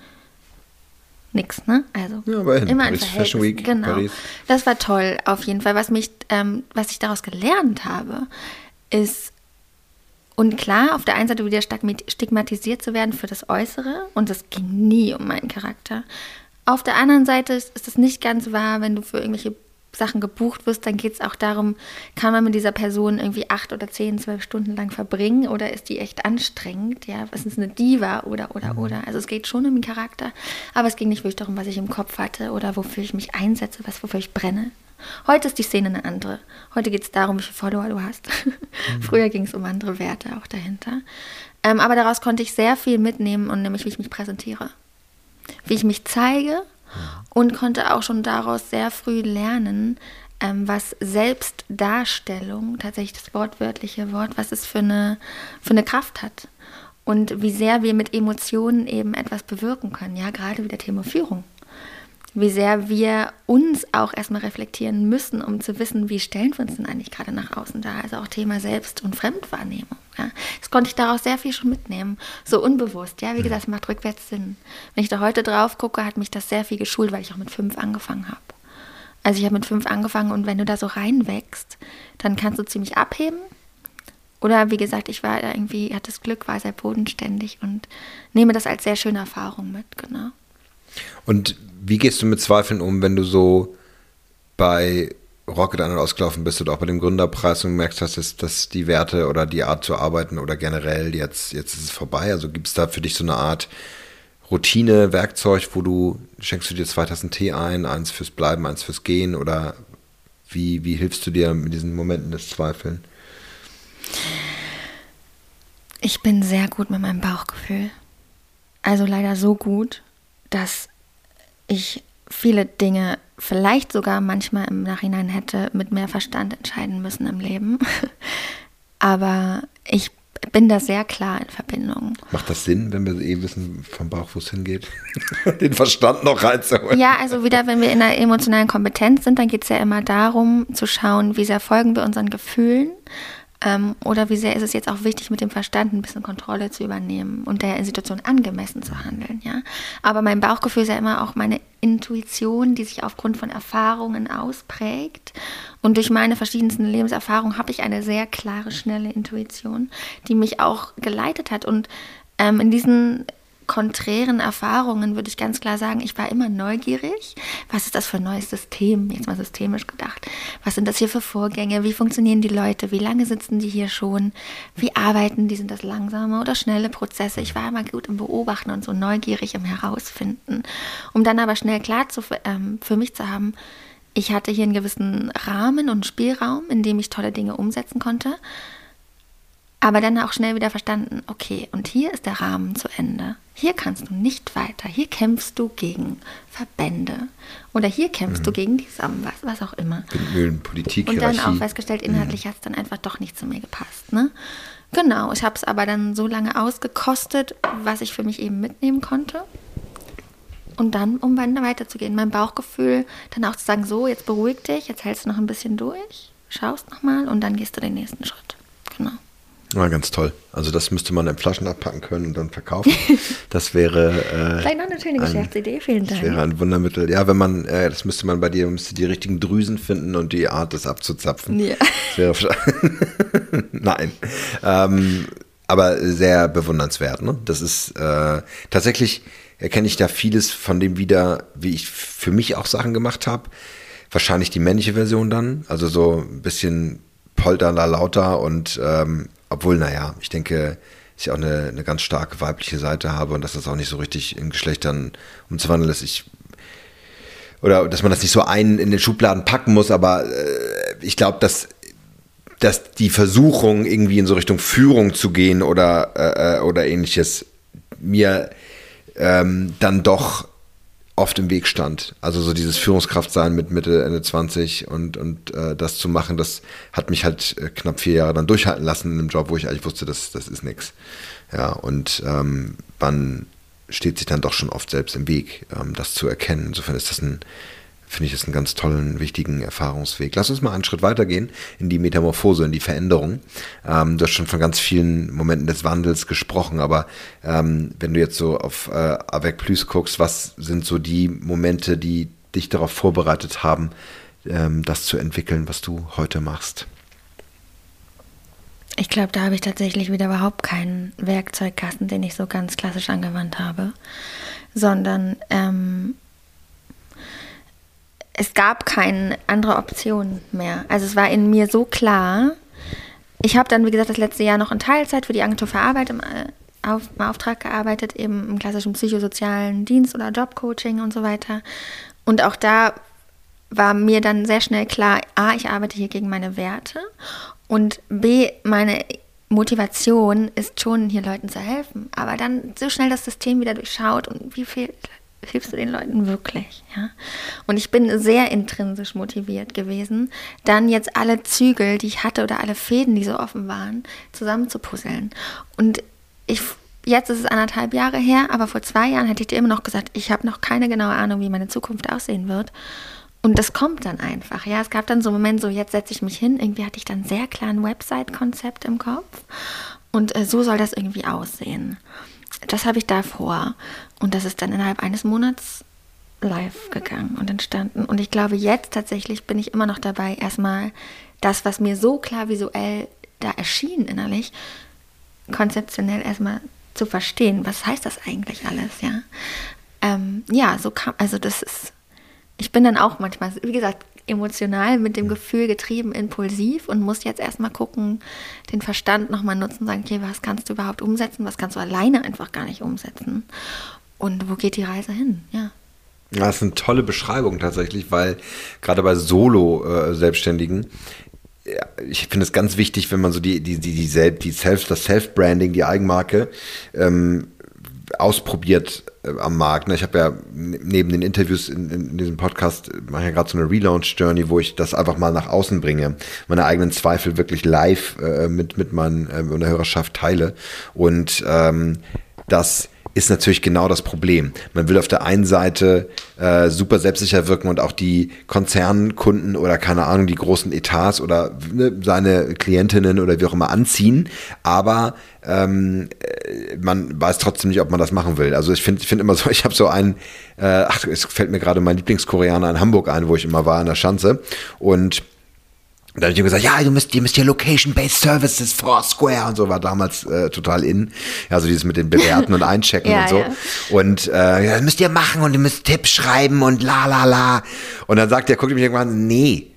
nix, ne? Also ja, aber immer Paris, ein Fashion Week, genau. Paris. Das war toll, auf jeden Fall. Was mich, ähm, was ich daraus gelernt habe, ist und klar, auf der einen Seite wieder stigmatisiert zu werden für das Äußere und es ging nie um meinen Charakter. Auf der anderen Seite ist es nicht ganz wahr, wenn du für irgendwelche Sachen gebucht wirst, dann geht es auch darum, kann man mit dieser Person irgendwie acht oder zehn, zwölf Stunden lang verbringen oder ist die echt anstrengend? Ja, was ist eine Diva oder, oder, mhm. oder? Also es geht schon um den Charakter, aber es ging nicht wirklich darum, was ich im Kopf hatte oder wofür ich mich einsetze, was, wofür ich brenne. Heute ist die Szene eine andere. Heute geht es darum, wie viele Follower du hast. Mhm. Früher ging es um andere Werte auch dahinter. Ähm, aber daraus konnte ich sehr viel mitnehmen und nämlich, wie ich mich präsentiere. Wie ich mich zeige und konnte auch schon daraus sehr früh lernen, ähm, was Selbstdarstellung, tatsächlich das wortwörtliche Wort, was es für eine, für eine Kraft hat. Und wie sehr wir mit Emotionen eben etwas bewirken können. Ja, gerade wie der Thema Führung wie sehr wir uns auch erstmal reflektieren müssen, um zu wissen, wie stellen wir uns denn eigentlich gerade nach außen dar. Also auch Thema Selbst- und Fremdwahrnehmung. Ja. Das konnte ich daraus sehr viel schon mitnehmen. So unbewusst, ja, wie gesagt, es macht rückwärts Sinn. Wenn ich da heute drauf gucke, hat mich das sehr viel geschult, weil ich auch mit fünf angefangen habe. Also ich habe mit fünf angefangen und wenn du da so reinwächst, dann kannst du ziemlich abheben. Oder wie gesagt, ich war irgendwie, hatte das Glück, war sehr bodenständig und nehme das als sehr schöne Erfahrung mit, genau. Und wie gehst du mit Zweifeln um, wenn du so bei Rocket an und ausgelaufen bist oder auch bei dem Gründerpreis und merkst, dass, es, dass die Werte oder die Art zu arbeiten oder generell jetzt, jetzt ist es vorbei? Also gibt es da für dich so eine Art Routine, Werkzeug, wo du schenkst du dir zwei Tassen Tee ein, eins fürs Bleiben, eins fürs Gehen oder wie, wie hilfst du dir mit diesen Momenten des Zweifeln? Ich bin sehr gut mit meinem Bauchgefühl. Also leider so gut, dass ich viele Dinge vielleicht sogar manchmal im Nachhinein hätte mit mehr Verstand entscheiden müssen im Leben. Aber ich bin da sehr klar in Verbindung. Macht das Sinn, wenn wir eh wissen vom Bauch, wo es hingeht? Den Verstand noch reinzuholen. Ja, also wieder, wenn wir in der emotionalen Kompetenz sind, dann geht es ja immer darum, zu schauen, wie sehr folgen wir unseren Gefühlen ähm, oder wie sehr ist es jetzt auch wichtig, mit dem Verstand ein bisschen Kontrolle zu übernehmen und der Situation angemessen zu handeln, ja. Aber mein Bauchgefühl ist ja immer auch meine Intuition, die sich aufgrund von Erfahrungen ausprägt. Und durch meine verschiedensten Lebenserfahrungen habe ich eine sehr klare, schnelle Intuition, die mich auch geleitet hat. Und ähm, in diesen konträren Erfahrungen würde ich ganz klar sagen, ich war immer neugierig. Was ist das für ein neues System? Jetzt mal systemisch gedacht. Was sind das hier für Vorgänge? Wie funktionieren die Leute? Wie lange sitzen die hier schon? Wie arbeiten die? Sind das langsame oder schnelle Prozesse? Ich war immer gut im Beobachten und so neugierig im Herausfinden. Um dann aber schnell klar zu, ähm, für mich zu haben, ich hatte hier einen gewissen Rahmen und Spielraum, in dem ich tolle Dinge umsetzen konnte. Aber dann auch schnell wieder verstanden, okay, und hier ist der Rahmen zu Ende. Hier kannst du nicht weiter. Hier kämpfst du gegen Verbände. Oder hier kämpfst mhm. du gegen die Samen, was, was auch immer. Windmühlen, Politik, Und dann auch festgestellt, inhaltlich mhm. hat es dann einfach doch nicht zu mir gepasst. Ne? Genau, ich habe es aber dann so lange ausgekostet, was ich für mich eben mitnehmen konnte. Und dann, um weiterzugehen, mein Bauchgefühl, dann auch zu sagen, so, jetzt beruhig dich, jetzt hältst du noch ein bisschen durch, schaust nochmal und dann gehst du den nächsten Schritt. Genau. Ja, ganz toll. Also das müsste man in Flaschen abpacken können und dann verkaufen. Das wäre äh, vielleicht noch eine schöne Geschäftsidee. Vielen Dank. Das wäre ein Wundermittel. Ja, wenn man, äh, das müsste man bei dir, müsste die richtigen Drüsen finden und die Art, das abzuzapfen. Ja. Das wäre Nein. Ähm, aber sehr bewundernswert. Ne? Das ist äh, tatsächlich erkenne ich da vieles von dem wieder, wie ich für mich auch Sachen gemacht habe. Wahrscheinlich die männliche Version dann, also so ein bisschen polternder, lauter und ähm, obwohl, naja, ich denke, ich auch eine, eine ganz starke weibliche Seite habe und dass das auch nicht so richtig in Geschlechtern umzuwandeln ist. Ich oder dass man das nicht so ein in den Schubladen packen muss, aber äh, ich glaube, dass, dass die Versuchung, irgendwie in so Richtung Führung zu gehen oder, äh, äh, oder ähnliches, mir ähm, dann doch oft im Weg stand. Also so dieses Führungskraftsein mit Mitte, Ende 20 und, und äh, das zu machen, das hat mich halt äh, knapp vier Jahre dann durchhalten lassen in einem Job, wo ich eigentlich wusste, das, das ist nichts. Ja, und ähm, man steht sich dann doch schon oft selbst im Weg, ähm, das zu erkennen. Insofern ist das ein finde ich das einen ganz tollen, wichtigen Erfahrungsweg. Lass uns mal einen Schritt weitergehen in die Metamorphose, in die Veränderung. Ähm, du hast schon von ganz vielen Momenten des Wandels gesprochen, aber ähm, wenn du jetzt so auf äh, Avec Plus guckst, was sind so die Momente, die dich darauf vorbereitet haben, ähm, das zu entwickeln, was du heute machst? Ich glaube, da habe ich tatsächlich wieder überhaupt keinen Werkzeugkasten, den ich so ganz klassisch angewandt habe, sondern ähm, gab keine andere Option mehr. Also es war in mir so klar. Ich habe dann, wie gesagt, das letzte Jahr noch in Teilzeit für die Agentur für Arbeit im, äh, auf, im Auftrag gearbeitet, eben im klassischen psychosozialen Dienst oder Jobcoaching und so weiter. Und auch da war mir dann sehr schnell klar, a, ich arbeite hier gegen meine Werte und b, meine Motivation ist schon, hier Leuten zu helfen. Aber dann so schnell das System wieder durchschaut und wie viel hilfst du den Leuten wirklich? Ja? Und ich bin sehr intrinsisch motiviert gewesen, dann jetzt alle Zügel, die ich hatte oder alle Fäden, die so offen waren, zusammenzupuzzeln. Und ich, jetzt ist es anderthalb Jahre her, aber vor zwei Jahren hätte ich dir immer noch gesagt, ich habe noch keine genaue Ahnung, wie meine Zukunft aussehen wird. Und das kommt dann einfach. Ja, es gab dann so einen Moment, so jetzt setze ich mich hin. Irgendwie hatte ich dann sehr klar ein Website-Konzept im Kopf. Und äh, so soll das irgendwie aussehen das habe ich da vor. Und das ist dann innerhalb eines Monats live gegangen und entstanden. Und ich glaube, jetzt tatsächlich bin ich immer noch dabei, erstmal das, was mir so klar visuell da erschien innerlich, konzeptionell erstmal zu verstehen. Was heißt das eigentlich alles, ja? Ähm, ja, so kam, also das ist, ich bin dann auch manchmal, wie gesagt, emotional mit dem Gefühl getrieben, impulsiv und muss jetzt erstmal gucken, den Verstand nochmal nutzen, sagen, okay, was kannst du überhaupt umsetzen, was kannst du alleine einfach gar nicht umsetzen? Und wo geht die Reise hin, ja. Das ist eine tolle Beschreibung tatsächlich, weil gerade bei Solo-Selbstständigen ja, ich finde es ganz wichtig, wenn man so die, die, die, die, Self, die Self, das Self-Branding, die Eigenmarke ähm, ausprobiert äh, am Markt. Ne? Ich habe ja neben den Interviews in, in diesem Podcast äh, mache ja gerade so eine Relaunch-Journey, wo ich das einfach mal nach außen bringe, meine eigenen Zweifel wirklich live äh, mit, mit meiner äh, Hörerschaft teile. Und ähm, das ist natürlich genau das Problem. Man will auf der einen Seite äh, super selbstsicher wirken und auch die Konzernkunden oder keine Ahnung, die großen Etats oder ne, seine Klientinnen oder wie auch immer anziehen, aber ähm, äh, man weiß trotzdem nicht, ob man das machen will. Also ich finde ich finde immer so, ich habe so einen, äh, ach, es fällt mir gerade mein Lieblingskoreaner in Hamburg ein, wo ich immer war in der Schanze und da habe ich ihm gesagt, ja, ihr müsst, ihr müsst hier Location-Based Services, Foursquare und so war damals äh, total in. Also dieses mit den Bewerten und Einchecken ja, und so. Ja. Und äh, ja, das müsst ihr machen und ihr müsst Tipps schreiben und la la la. Und dann sagt er, guckt mich irgendwann, nee,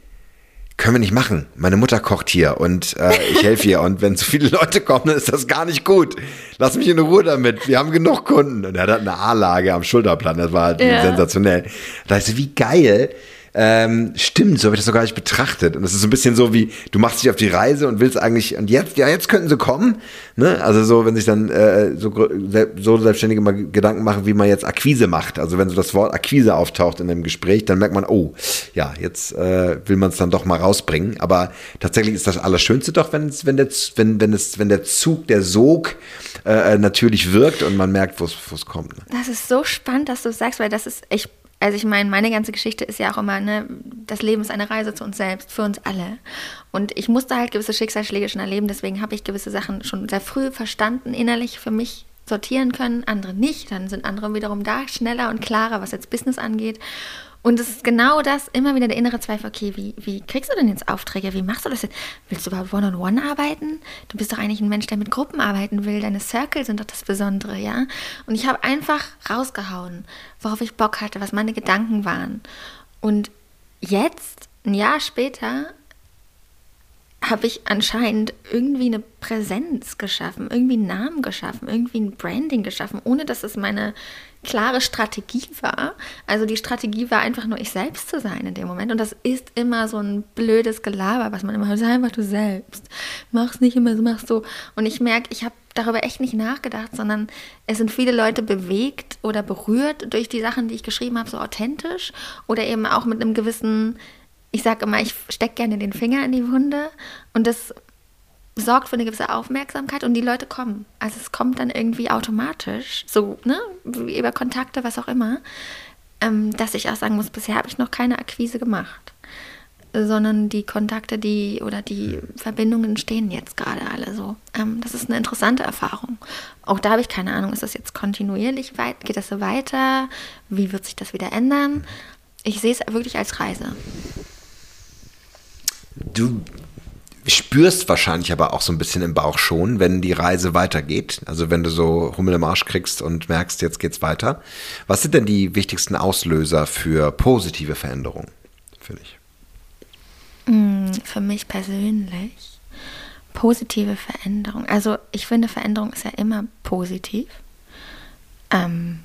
können wir nicht machen. Meine Mutter kocht hier und äh, ich helfe ihr. Und wenn zu viele Leute kommen, dann ist das gar nicht gut. Lass mich in Ruhe damit. Wir haben genug Kunden. Und er hat eine A-Lage am Schulterplan. Das war halt ja. sensationell. Da ist wie geil ähm, stimmt, so habe ich das noch gar nicht betrachtet. Und das ist so ein bisschen so wie, du machst dich auf die Reise und willst eigentlich, und jetzt, ja, jetzt könnten sie kommen. Ne? Also so, wenn sich dann äh, so, so Selbstständige mal Gedanken machen, wie man jetzt Akquise macht. Also wenn so das Wort Akquise auftaucht in einem Gespräch, dann merkt man, oh, ja, jetzt äh, will man es dann doch mal rausbringen. Aber tatsächlich ist das Allerschönste doch, wenn, wenn, der, wenn, wenn, es, wenn der Zug, der Sog äh, natürlich wirkt und man merkt, wo es kommt. Ne? Das ist so spannend, dass du sagst, weil das ist, ich also ich meine, meine ganze Geschichte ist ja auch immer, ne, das Leben ist eine Reise zu uns selbst, für uns alle. Und ich musste halt gewisse Schicksalsschläge schon erleben, deswegen habe ich gewisse Sachen schon sehr früh verstanden, innerlich für mich sortieren können, andere nicht. Dann sind andere wiederum da, schneller und klarer, was jetzt Business angeht. Und es ist genau das, immer wieder der innere Zweifel, okay, wie, wie kriegst du denn jetzt Aufträge? Wie machst du das jetzt? Willst du überhaupt One-on-One -on -one arbeiten? Du bist doch eigentlich ein Mensch, der mit Gruppen arbeiten will. Deine Circle sind doch das Besondere, ja? Und ich habe einfach rausgehauen, worauf ich Bock hatte, was meine Gedanken waren. Und jetzt, ein Jahr später, habe ich anscheinend irgendwie eine Präsenz geschaffen, irgendwie einen Namen geschaffen, irgendwie ein Branding geschaffen, ohne dass es meine klare Strategie war. Also die Strategie war einfach nur ich selbst zu sein in dem Moment. Und das ist immer so ein blödes Gelaber, was man immer hört. Sei einfach du selbst. Mach's nicht immer so, machst so. Und ich merke, ich habe darüber echt nicht nachgedacht, sondern es sind viele Leute bewegt oder berührt durch die Sachen, die ich geschrieben habe, so authentisch oder eben auch mit einem gewissen, ich sage immer, ich stecke gerne den Finger in die Wunde und das sorgt für eine gewisse Aufmerksamkeit und die Leute kommen. Also es kommt dann irgendwie automatisch, so, ne, über Kontakte, was auch immer, ähm, dass ich auch sagen muss, bisher habe ich noch keine Akquise gemacht sondern die Kontakte, die oder die Verbindungen stehen jetzt gerade alle so. Ähm, das ist eine interessante Erfahrung. Auch da habe ich keine Ahnung, ist das jetzt kontinuierlich weit, geht das so weiter? Wie wird sich das wieder ändern? Ich sehe es wirklich als Reise. Du spürst wahrscheinlich aber auch so ein bisschen im Bauch schon, wenn die Reise weitergeht. Also wenn du so Hummel im Arsch kriegst und merkst, jetzt geht's weiter. Was sind denn die wichtigsten Auslöser für positive Veränderungen für dich? Mm, für mich persönlich positive Veränderung. Also ich finde, Veränderung ist ja immer positiv. Ähm,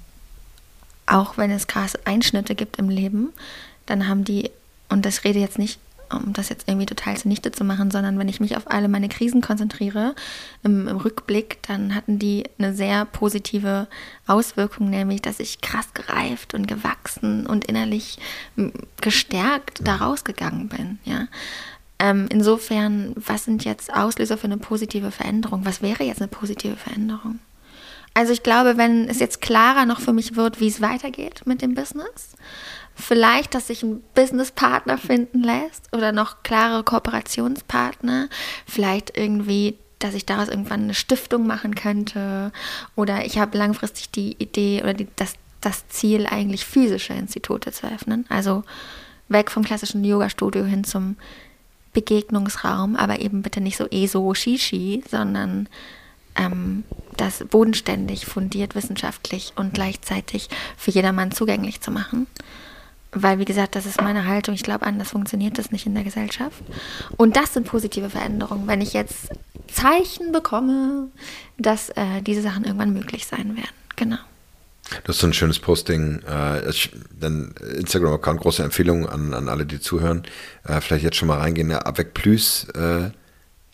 auch wenn es krasse Einschnitte gibt im Leben, dann haben die, und das rede jetzt nicht um das jetzt irgendwie total zunichte zu machen, sondern wenn ich mich auf alle meine Krisen konzentriere, im, im, Rückblick, dann hatten die eine sehr positive Auswirkung, nämlich, dass ich krass gereift und gewachsen und innerlich gestärkt da rausgegangen bin. Ja? Ähm, insofern, was sind jetzt Auslöser für eine positive Veränderung? Was wäre jetzt eine positive Veränderung? Also ich glaube, wenn es jetzt klarer noch für mich wird, wie es weitergeht mit dem Business, vielleicht, dass sich ein Businesspartner finden lässt oder noch klare Kooperationspartner, vielleicht irgendwie dass ich daraus irgendwann eine Stiftung machen könnte. Oder ich habe langfristig die Idee oder die, das, das Ziel, eigentlich physische Institute zu öffnen. Also weg vom klassischen Yoga-Studio hin zum Begegnungsraum, aber eben bitte nicht so ESO, Shishi, sondern ähm, das bodenständig, fundiert, wissenschaftlich und gleichzeitig für jedermann zugänglich zu machen. Weil, wie gesagt, das ist meine Haltung. Ich glaube, anders funktioniert das nicht in der Gesellschaft. Und das sind positive Veränderungen. Wenn ich jetzt Zeichen bekomme, dass äh, diese Sachen irgendwann möglich sein werden. Genau. Das ist so ein schönes Posting. Äh, dann Instagram-Account, große Empfehlung an, an alle, die zuhören. Äh, vielleicht jetzt schon mal reingehen. Ja, Avec Plus äh,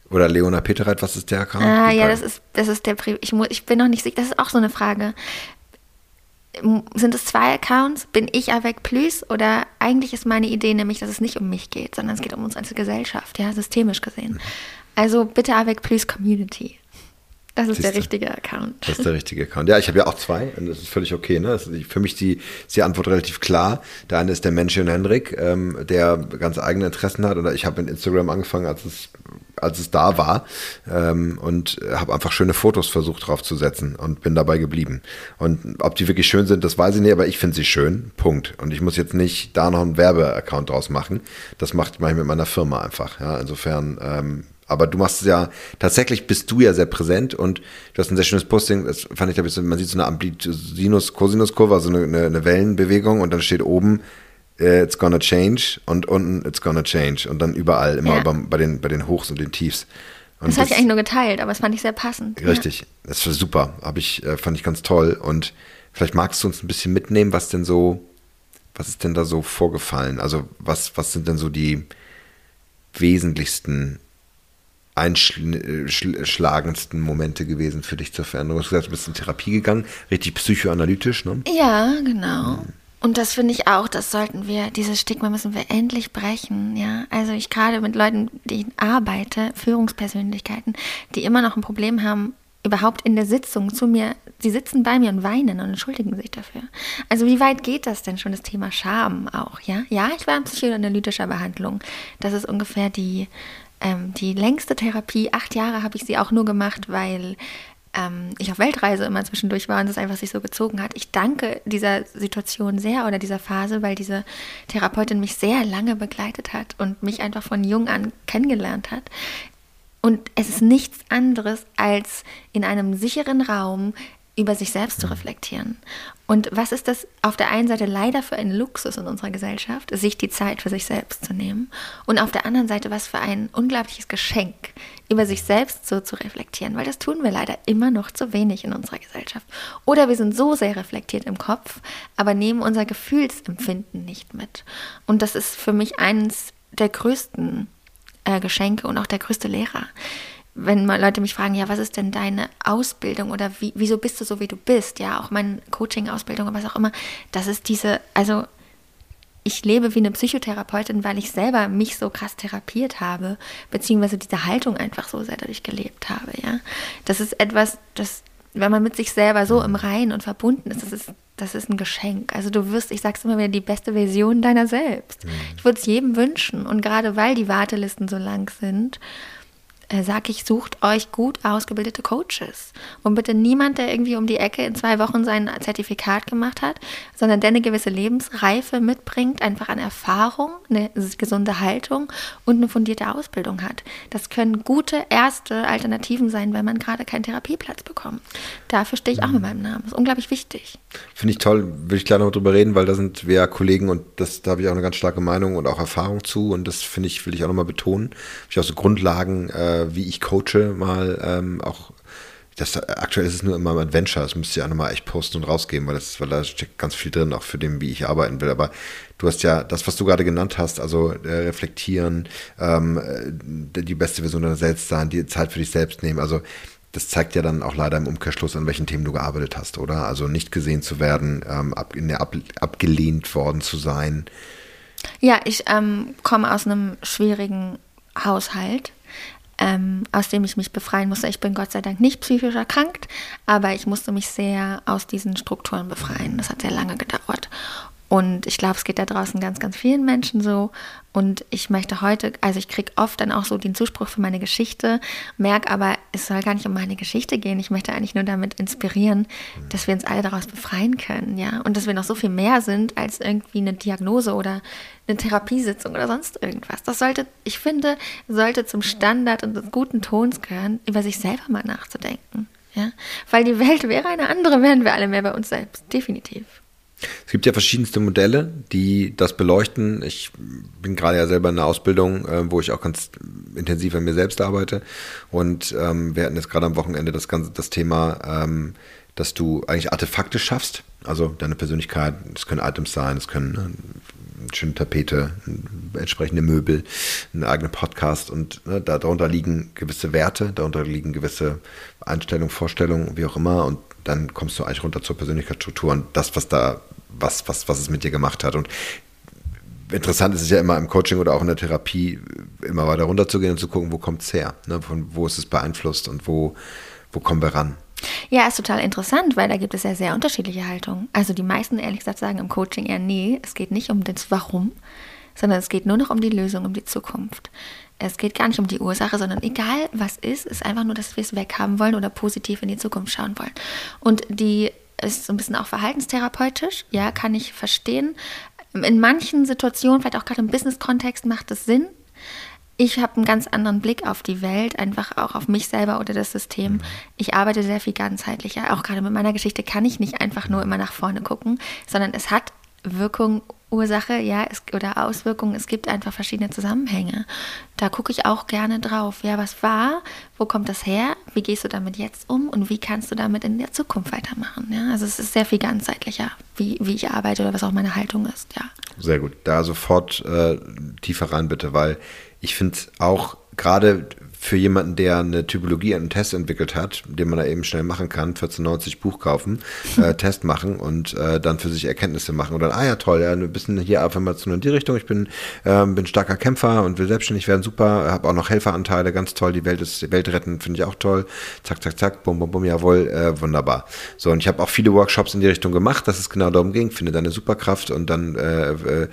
oder Leona Petereit, was ist der Account? Ah, ja, das ist, das ist der Pri ich, muss, ich bin noch nicht sicher. Das ist auch so eine Frage sind es zwei Accounts? Bin ich Avec Plus? Oder eigentlich ist meine Idee nämlich, dass es nicht um mich geht, sondern es geht um uns als Gesellschaft, ja, systemisch gesehen. Also bitte Avec Plus Community. Das ist Siehste, der richtige Account. Das ist der richtige Account. Ja, ich habe ja auch zwei und das ist völlig okay. Ne? Ist für mich die, ist die Antwort relativ klar. Der eine ist der Mensch in Hendrik, ähm, der ganz eigene Interessen hat. Oder ich habe mit Instagram angefangen, als es, als es da war ähm, und habe einfach schöne Fotos versucht draufzusetzen und bin dabei geblieben. Und ob die wirklich schön sind, das weiß ich nicht, aber ich finde sie schön. Punkt. Und ich muss jetzt nicht da noch einen Werbeaccount draus machen. Das macht mache ich mit meiner Firma einfach. Ja, insofern ähm, aber du machst es ja, tatsächlich bist du ja sehr präsent und du hast ein sehr schönes Posting, das fand ich, da man sieht so eine Amplitude-Sinus-Cosinus-Kurve, also eine, eine, Wellenbewegung und dann steht oben, it's gonna change und unten, it's gonna change und dann überall, immer ja. bei, den, bei den Hochs und den Tiefs. Und das, hatte ich eigentlich nur geteilt, aber das fand ich sehr passend. Richtig, ja. das war super, Hab ich, äh, fand ich ganz toll und vielleicht magst du uns ein bisschen mitnehmen, was denn so, was ist denn da so vorgefallen? Also was, was sind denn so die wesentlichsten einschlagendsten Momente gewesen für dich zur Veränderung? Du hast gesagt, du bist in Therapie gegangen, richtig psychoanalytisch, ne? Ja, genau. Und das finde ich auch, das sollten wir, dieses Stigma müssen wir endlich brechen, ja. Also ich gerade mit Leuten, die ich arbeite, Führungspersönlichkeiten, die immer noch ein Problem haben, überhaupt in der Sitzung zu mir, sie sitzen bei mir und weinen und entschuldigen sich dafür. Also wie weit geht das denn schon, das Thema Scham auch, ja? Ja, ich war in psychoanalytischer Behandlung. Das ist ungefähr die ähm, die längste Therapie, acht Jahre habe ich sie auch nur gemacht, weil ähm, ich auf Weltreise immer zwischendurch war und es einfach sich so gezogen hat. Ich danke dieser Situation sehr oder dieser Phase, weil diese Therapeutin mich sehr lange begleitet hat und mich einfach von jung an kennengelernt hat. Und es ist nichts anderes, als in einem sicheren Raum über sich selbst zu reflektieren. Und was ist das auf der einen Seite leider für ein Luxus in unserer Gesellschaft, sich die Zeit für sich selbst zu nehmen und auf der anderen Seite was für ein unglaubliches Geschenk, über sich selbst so zu reflektieren, weil das tun wir leider immer noch zu wenig in unserer Gesellschaft. Oder wir sind so sehr reflektiert im Kopf, aber nehmen unser Gefühlsempfinden nicht mit. Und das ist für mich eines der größten äh, Geschenke und auch der größte Lehrer wenn Leute mich fragen, ja, was ist denn deine Ausbildung oder wie, wieso bist du so, wie du bist? Ja, auch meine Coaching-Ausbildung oder was auch immer. Das ist diese, also ich lebe wie eine Psychotherapeutin, weil ich selber mich so krass therapiert habe, beziehungsweise diese Haltung einfach so sehr dadurch gelebt habe, ja. Das ist etwas, das, wenn man mit sich selber so im Reinen und verbunden ist, das ist, das ist ein Geschenk. Also du wirst, ich sag's immer wieder, die beste Version deiner selbst. Mhm. Ich würde es jedem wünschen. Und gerade weil die Wartelisten so lang sind, sage ich, sucht euch gut ausgebildete Coaches. Und bitte niemand, der irgendwie um die Ecke in zwei Wochen sein Zertifikat gemacht hat, sondern der eine gewisse Lebensreife mitbringt, einfach an Erfahrung, eine gesunde Haltung und eine fundierte Ausbildung hat. Das können gute erste Alternativen sein, wenn man gerade keinen Therapieplatz bekommt. Dafür stehe ich auch mit meinem Namen. Das ist unglaublich wichtig. Finde ich toll, will ich gleich noch drüber reden, weil da sind wir ja Kollegen und das, da habe ich auch eine ganz starke Meinung und auch Erfahrung zu und das finde ich, will ich auch nochmal betonen. Ich auch so Grundlagen, äh, wie ich coache, mal ähm, auch das, aktuell ist es nur immer im Adventure, das müsste ich auch nochmal echt posten und rausgeben, weil, das, weil da steckt ganz viel drin, auch für den, wie ich arbeiten will. Aber du hast ja das, was du gerade genannt hast, also äh, reflektieren, ähm, die beste Version deiner selbst sein, die Zeit für dich selbst nehmen. Also das zeigt ja dann auch leider im Umkehrschluss, an welchen Themen du gearbeitet hast, oder? Also nicht gesehen zu werden, ähm, ab, ab, abgelehnt worden zu sein. Ja, ich ähm, komme aus einem schwierigen Haushalt, ähm, aus dem ich mich befreien musste. Ich bin Gott sei Dank nicht psychisch erkrankt, aber ich musste mich sehr aus diesen Strukturen befreien. Das hat sehr lange gedauert. Und ich glaube, es geht da draußen ganz, ganz vielen Menschen so. Und ich möchte heute, also ich kriege oft dann auch so den Zuspruch für meine Geschichte, merke aber, es soll gar nicht um meine Geschichte gehen. Ich möchte eigentlich nur damit inspirieren, dass wir uns alle daraus befreien können, ja. Und dass wir noch so viel mehr sind als irgendwie eine Diagnose oder eine Therapiesitzung oder sonst irgendwas. Das sollte, ich finde, sollte zum Standard und des guten Tons gehören, über sich selber mal nachzudenken. Ja? Weil die Welt wäre eine andere, wären wir alle mehr bei uns selbst. Definitiv. Es gibt ja verschiedenste Modelle, die das beleuchten. Ich bin gerade ja selber in einer Ausbildung, äh, wo ich auch ganz intensiv an mir selbst arbeite. Und ähm, wir hatten jetzt gerade am Wochenende das ganze das Thema, ähm, dass du eigentlich Artefakte schaffst. Also deine Persönlichkeit, es können Items sein, es können ne, eine schöne Tapete, entsprechende Möbel, ein eigener Podcast und ne, darunter liegen gewisse Werte, darunter liegen gewisse Einstellungen, Vorstellungen, wie auch immer. Und dann kommst du eigentlich runter zur Persönlichkeitsstruktur und das, was da, was, was, was es mit dir gemacht hat. Und interessant ist es ja immer im Coaching oder auch in der Therapie, immer weiter runterzugehen und zu gucken, wo kommt es her, ne? von wo ist es beeinflusst und wo, wo kommen wir ran. Ja, ist total interessant, weil da gibt es ja sehr unterschiedliche Haltungen. Also die meisten, ehrlich gesagt, sagen im Coaching eher, nee, es geht nicht um das Warum, sondern es geht nur noch um die Lösung, um die Zukunft. Es geht gar nicht um die Ursache, sondern egal was ist, ist einfach nur, dass wir es weghaben wollen oder positiv in die Zukunft schauen wollen. Und die ist so ein bisschen auch verhaltenstherapeutisch, ja, kann ich verstehen. In manchen Situationen, vielleicht auch gerade im Business-Kontext, macht es Sinn. Ich habe einen ganz anderen Blick auf die Welt, einfach auch auf mich selber oder das System. Mhm. Ich arbeite sehr viel ganzheitlicher. Auch gerade mit meiner Geschichte kann ich nicht einfach nur immer nach vorne gucken, sondern es hat Wirkung Ursache ja, es, oder Auswirkungen. Es gibt einfach verschiedene Zusammenhänge. Da gucke ich auch gerne drauf. Ja, was war? Wo kommt das her? Wie gehst du damit jetzt um? Und wie kannst du damit in der Zukunft weitermachen? Ja, also es ist sehr viel ganzheitlicher, wie, wie ich arbeite oder was auch meine Haltung ist. Ja. Sehr gut. Da sofort äh, tiefer rein bitte, weil ich finde auch gerade für jemanden, der eine Typologie, einen Test entwickelt hat, den man da eben schnell machen kann, 1490 Buch kaufen, äh, Test machen und äh, dann für sich Erkenntnisse machen. Und dann, ah ja toll, ja, ein bisschen hier Affirmation in die Richtung, ich bin, ähm, bin starker Kämpfer und will selbstständig werden, super, habe auch noch Helferanteile, ganz toll, die Welt ist, die Welt retten, finde ich auch toll, zack, zack, zack, bum, bum, bum, jawohl, äh, wunderbar. So, und ich habe auch viele Workshops in die Richtung gemacht, dass es genau darum ging, finde deine Superkraft und dann äh, äh,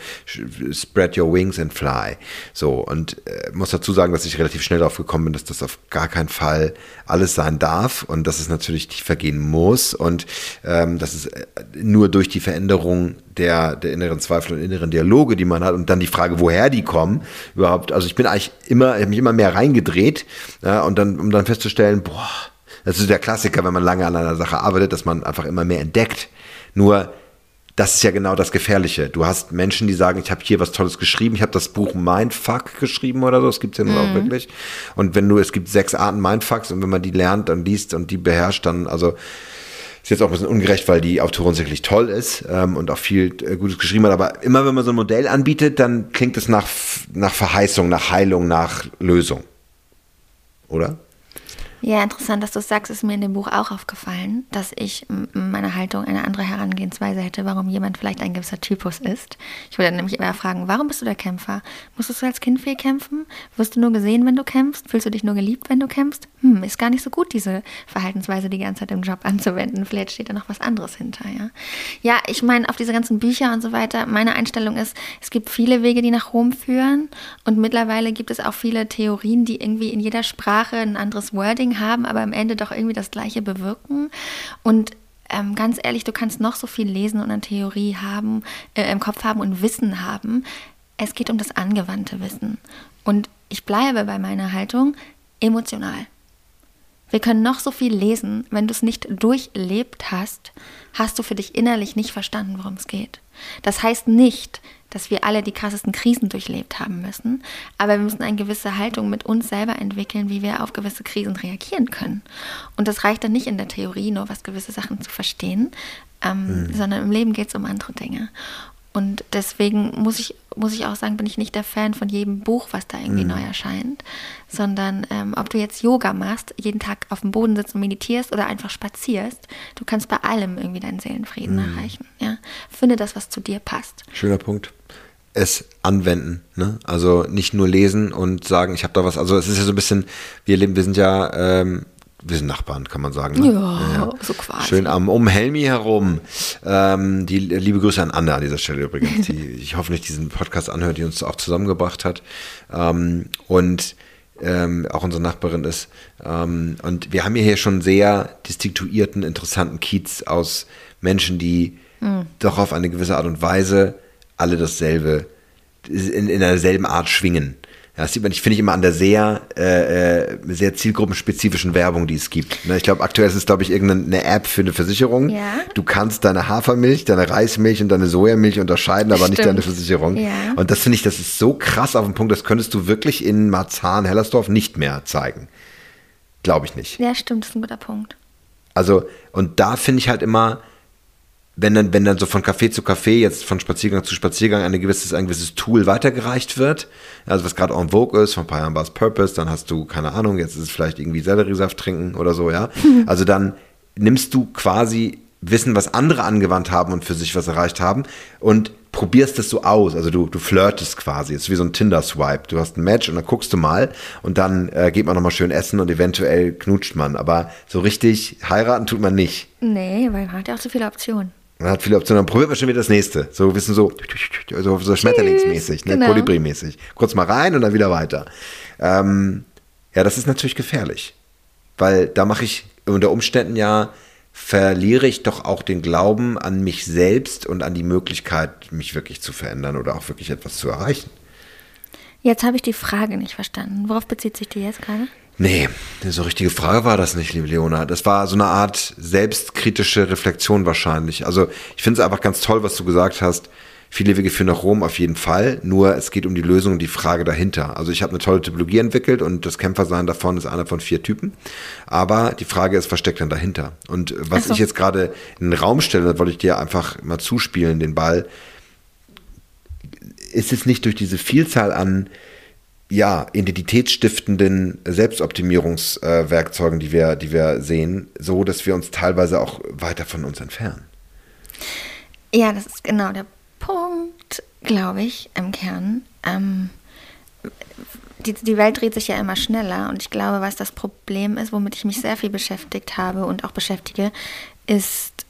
spread your wings and fly. So, und äh, muss dazu sagen, dass ich relativ schnell darauf gekommen bin, dass das auf gar keinen Fall alles sein darf und dass es natürlich tiefer gehen muss und ähm, dass es äh, nur durch die Veränderung der, der inneren Zweifel und inneren Dialoge, die man hat und dann die Frage, woher die kommen, überhaupt, also ich bin eigentlich immer, ich habe mich immer mehr reingedreht ja, und dann, um dann festzustellen, boah, das ist der Klassiker, wenn man lange an einer Sache arbeitet, dass man einfach immer mehr entdeckt. Nur das ist ja genau das Gefährliche. Du hast Menschen, die sagen, ich habe hier was Tolles geschrieben, ich habe das Buch Mindfuck geschrieben oder so, das gibt's ja nun mhm. auch wirklich. Und wenn du, es gibt sechs Arten Mindfucks und wenn man die lernt und liest und die beherrscht, dann, also ist jetzt auch ein bisschen ungerecht, weil die Autorin sicherlich toll ist ähm, und auch viel äh, Gutes geschrieben hat, aber immer wenn man so ein Modell anbietet, dann klingt es nach, nach Verheißung, nach Heilung, nach Lösung. Oder? Ja, interessant, dass du es sagst, ist mir in dem Buch auch aufgefallen, dass ich in meiner Haltung eine andere Herangehensweise hätte, warum jemand vielleicht ein gewisser Typus ist. Ich würde nämlich immer fragen, warum bist du der Kämpfer? Musstest du als Kind viel kämpfen? Wirst du nur gesehen, wenn du kämpfst? Fühlst du dich nur geliebt, wenn du kämpfst? Hm, ist gar nicht so gut, diese Verhaltensweise die ganze Zeit im Job anzuwenden. Vielleicht steht da noch was anderes hinter, ja. Ja, ich meine, auf diese ganzen Bücher und so weiter, meine Einstellung ist, es gibt viele Wege, die nach Rom führen und mittlerweile gibt es auch viele Theorien, die irgendwie in jeder Sprache ein anderes Wording haben, aber am Ende doch irgendwie das Gleiche bewirken. Und ähm, ganz ehrlich, du kannst noch so viel lesen und eine Theorie haben, äh, im Kopf haben und Wissen haben. Es geht um das angewandte Wissen. Und ich bleibe bei meiner Haltung emotional. Wir können noch so viel lesen, wenn du es nicht durchlebt hast, hast du für dich innerlich nicht verstanden, worum es geht. Das heißt nicht, dass wir alle die krassesten Krisen durchlebt haben müssen, aber wir müssen eine gewisse Haltung mit uns selber entwickeln, wie wir auf gewisse Krisen reagieren können. Und das reicht dann nicht in der Theorie, nur was gewisse Sachen zu verstehen, ähm, mhm. sondern im Leben geht es um andere Dinge. Und deswegen muss ich, muss ich auch sagen, bin ich nicht der Fan von jedem Buch, was da irgendwie mhm. neu erscheint, sondern ähm, ob du jetzt Yoga machst, jeden Tag auf dem Boden sitzt und meditierst oder einfach spazierst, du kannst bei allem irgendwie deinen Seelenfrieden mhm. erreichen. Ja? Finde das, was zu dir passt. Schöner Punkt es anwenden. Ne? Also nicht nur lesen und sagen, ich habe da was. Also es ist ja so ein bisschen, wir leben, wir sind ja, ähm, wir sind Nachbarn, kann man sagen. Ne? Ja, ja, so quasi. Schön am um Helmi herum. Ähm, die liebe Grüße an Anna an dieser Stelle übrigens, die ich hoffe nicht diesen Podcast anhört, die uns auch zusammengebracht hat. Ähm, und ähm, auch unsere Nachbarin ist. Ähm, und wir haben hier schon sehr distinguierten, interessanten Kiez aus Menschen, die mhm. doch auf eine gewisse Art und Weise alle dasselbe, in, in derselben Art schwingen. Ja, das sieht man, ich finde ich immer an der sehr, äh, äh, sehr zielgruppenspezifischen Werbung, die es gibt. Ne, ich glaube, aktuell ist es, glaube ich, irgendeine App für eine Versicherung. Ja. Du kannst deine Hafermilch, deine Reismilch und deine Sojamilch unterscheiden, aber Stimmt. nicht deine Versicherung. Ja. Und das finde ich, das ist so krass auf den Punkt, das könntest du wirklich in Marzahn, Hellersdorf nicht mehr zeigen. Glaube ich nicht. Ja, stimmt, das ist ein guter Punkt. Also, und da finde ich halt immer, wenn dann, wenn dann so von Café zu Café, jetzt von Spaziergang zu Spaziergang ein gewisses, ein gewisses Tool weitergereicht wird, also was gerade en vogue ist, von ein paar Jahren war es Purpose, dann hast du, keine Ahnung, jetzt ist es vielleicht irgendwie Selleriesaft trinken oder so, ja. Also dann nimmst du quasi Wissen, was andere angewandt haben und für sich was erreicht haben und probierst es so aus. Also du, du flirtest quasi. Es ist wie so ein Tinder-Swipe. Du hast ein Match und dann guckst du mal und dann äh, geht man nochmal schön essen und eventuell knutscht man. Aber so richtig heiraten tut man nicht. Nee, weil man hat ja auch so viele Optionen. Man hat viele Optionen, dann probiert man schon wieder das nächste. So, wissen so, so, so Schmetterlingsmäßig, ne? Genau. Kolibri-mäßig. Kurz mal rein und dann wieder weiter. Ähm, ja, das ist natürlich gefährlich. Weil da mache ich unter Umständen ja, verliere ich doch auch den Glauben an mich selbst und an die Möglichkeit, mich wirklich zu verändern oder auch wirklich etwas zu erreichen. Jetzt habe ich die Frage nicht verstanden. Worauf bezieht sich die jetzt gerade? Nee, so richtige Frage war das nicht, liebe Leona. Das war so eine Art selbstkritische Reflexion wahrscheinlich. Also ich finde es einfach ganz toll, was du gesagt hast. Viele Wege führen nach Rom auf jeden Fall, nur es geht um die Lösung und die Frage dahinter. Also ich habe eine tolle Typologie entwickelt und das Kämpfersein davon ist einer von vier Typen. Aber die Frage ist, was steckt denn dahinter? Und was so. ich jetzt gerade in den Raum stelle, wollte ich dir einfach mal zuspielen, den Ball, ist es nicht durch diese Vielzahl an ja, identitätsstiftenden Selbstoptimierungswerkzeugen, die, wir, die wir sehen, so, dass wir uns teilweise auch weiter von uns entfernen. Ja, das ist genau der Punkt, glaube ich, im Kern. Ähm, die, die Welt dreht sich ja immer schneller und ich glaube, was das Problem ist, womit ich mich sehr viel beschäftigt habe und auch beschäftige, ist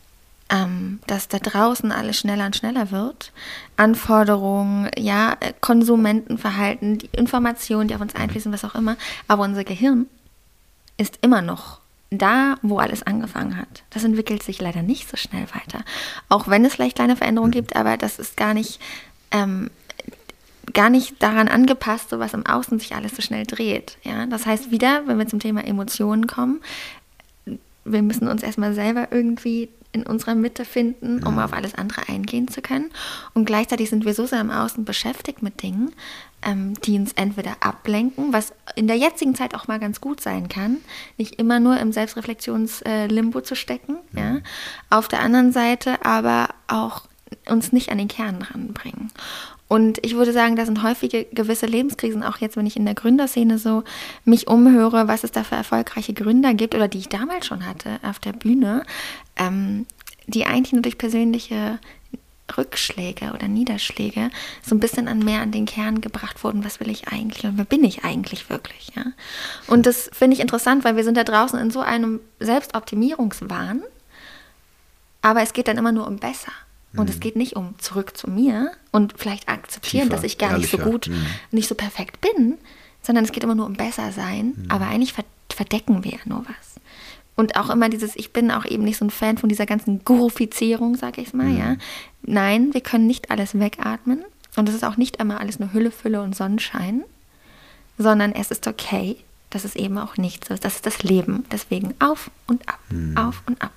ähm, dass da draußen alles schneller und schneller wird. Anforderungen, ja, Konsumentenverhalten, die Informationen, die auf uns einfließen, was auch immer. Aber unser Gehirn ist immer noch da, wo alles angefangen hat. Das entwickelt sich leider nicht so schnell weiter. Auch wenn es vielleicht kleine Veränderungen mhm. gibt, aber das ist gar nicht, ähm, gar nicht daran angepasst, so was im Außen sich alles so schnell dreht. Ja? Das heißt wieder, wenn wir zum Thema Emotionen kommen, wir müssen uns erstmal selber irgendwie in unserer Mitte finden, um auf alles andere eingehen zu können. Und gleichzeitig sind wir so sehr im Außen beschäftigt mit Dingen, ähm, die uns entweder ablenken, was in der jetzigen Zeit auch mal ganz gut sein kann, nicht immer nur im Selbstreflexionslimbo zu stecken. Ja. Auf der anderen Seite aber auch uns nicht an den Kern ranbringen. Und ich würde sagen, da sind häufige gewisse Lebenskrisen, auch jetzt, wenn ich in der Gründerszene so mich umhöre, was es da für erfolgreiche Gründer gibt oder die ich damals schon hatte auf der Bühne, ähm, die eigentlich nur durch persönliche Rückschläge oder Niederschläge so ein bisschen an mehr an den Kern gebracht wurden, was will ich eigentlich und wer bin ich eigentlich wirklich, ja. Und das finde ich interessant, weil wir sind da draußen in so einem Selbstoptimierungswahn, aber es geht dann immer nur um besser. Und mhm. es geht nicht um zurück zu mir und vielleicht akzeptieren, Tiefer, dass ich gar ehrlicher. nicht so gut, mhm. nicht so perfekt bin, sondern es geht immer nur um besser sein, mhm. aber eigentlich verdecken wir ja nur was. Und auch immer dieses, ich bin auch eben nicht so ein Fan von dieser ganzen Gurufizierung, sag ich mal, ja. Mhm. Nein, wir können nicht alles wegatmen. Und es ist auch nicht immer alles nur Hülle, Fülle und Sonnenschein, sondern es ist okay, dass es eben auch nicht so ist. Das ist das Leben. Deswegen auf und ab, mhm. auf und ab.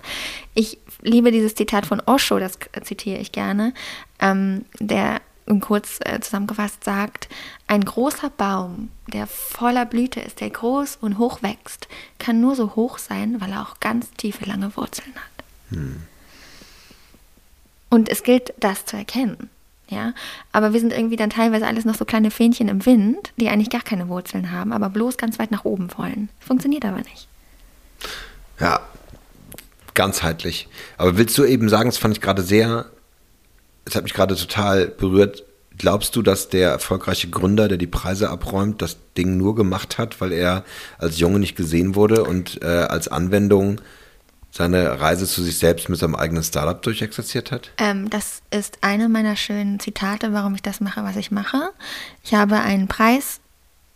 Ich liebe dieses Zitat von Osho, das zitiere ich gerne, ähm, der kurz äh, zusammengefasst sagt, ein großer Baum, der voller Blüte ist, der groß und hoch wächst, kann nur so hoch sein, weil er auch ganz tiefe, lange Wurzeln hat. Hm. Und es gilt, das zu erkennen. Ja, aber wir sind irgendwie dann teilweise alles noch so kleine Fähnchen im Wind, die eigentlich gar keine Wurzeln haben, aber bloß ganz weit nach oben wollen. Funktioniert aber nicht. Ja, ganzheitlich. Aber willst du eben sagen, das fand ich gerade sehr es hat mich gerade total berührt. Glaubst du, dass der erfolgreiche Gründer, der die Preise abräumt, das Ding nur gemacht hat, weil er als Junge nicht gesehen wurde und äh, als Anwendung seine Reise zu sich selbst mit seinem eigenen Startup durchexerziert hat? Ähm, das ist eine meiner schönen Zitate, warum ich das mache, was ich mache. Ich habe einen Preis,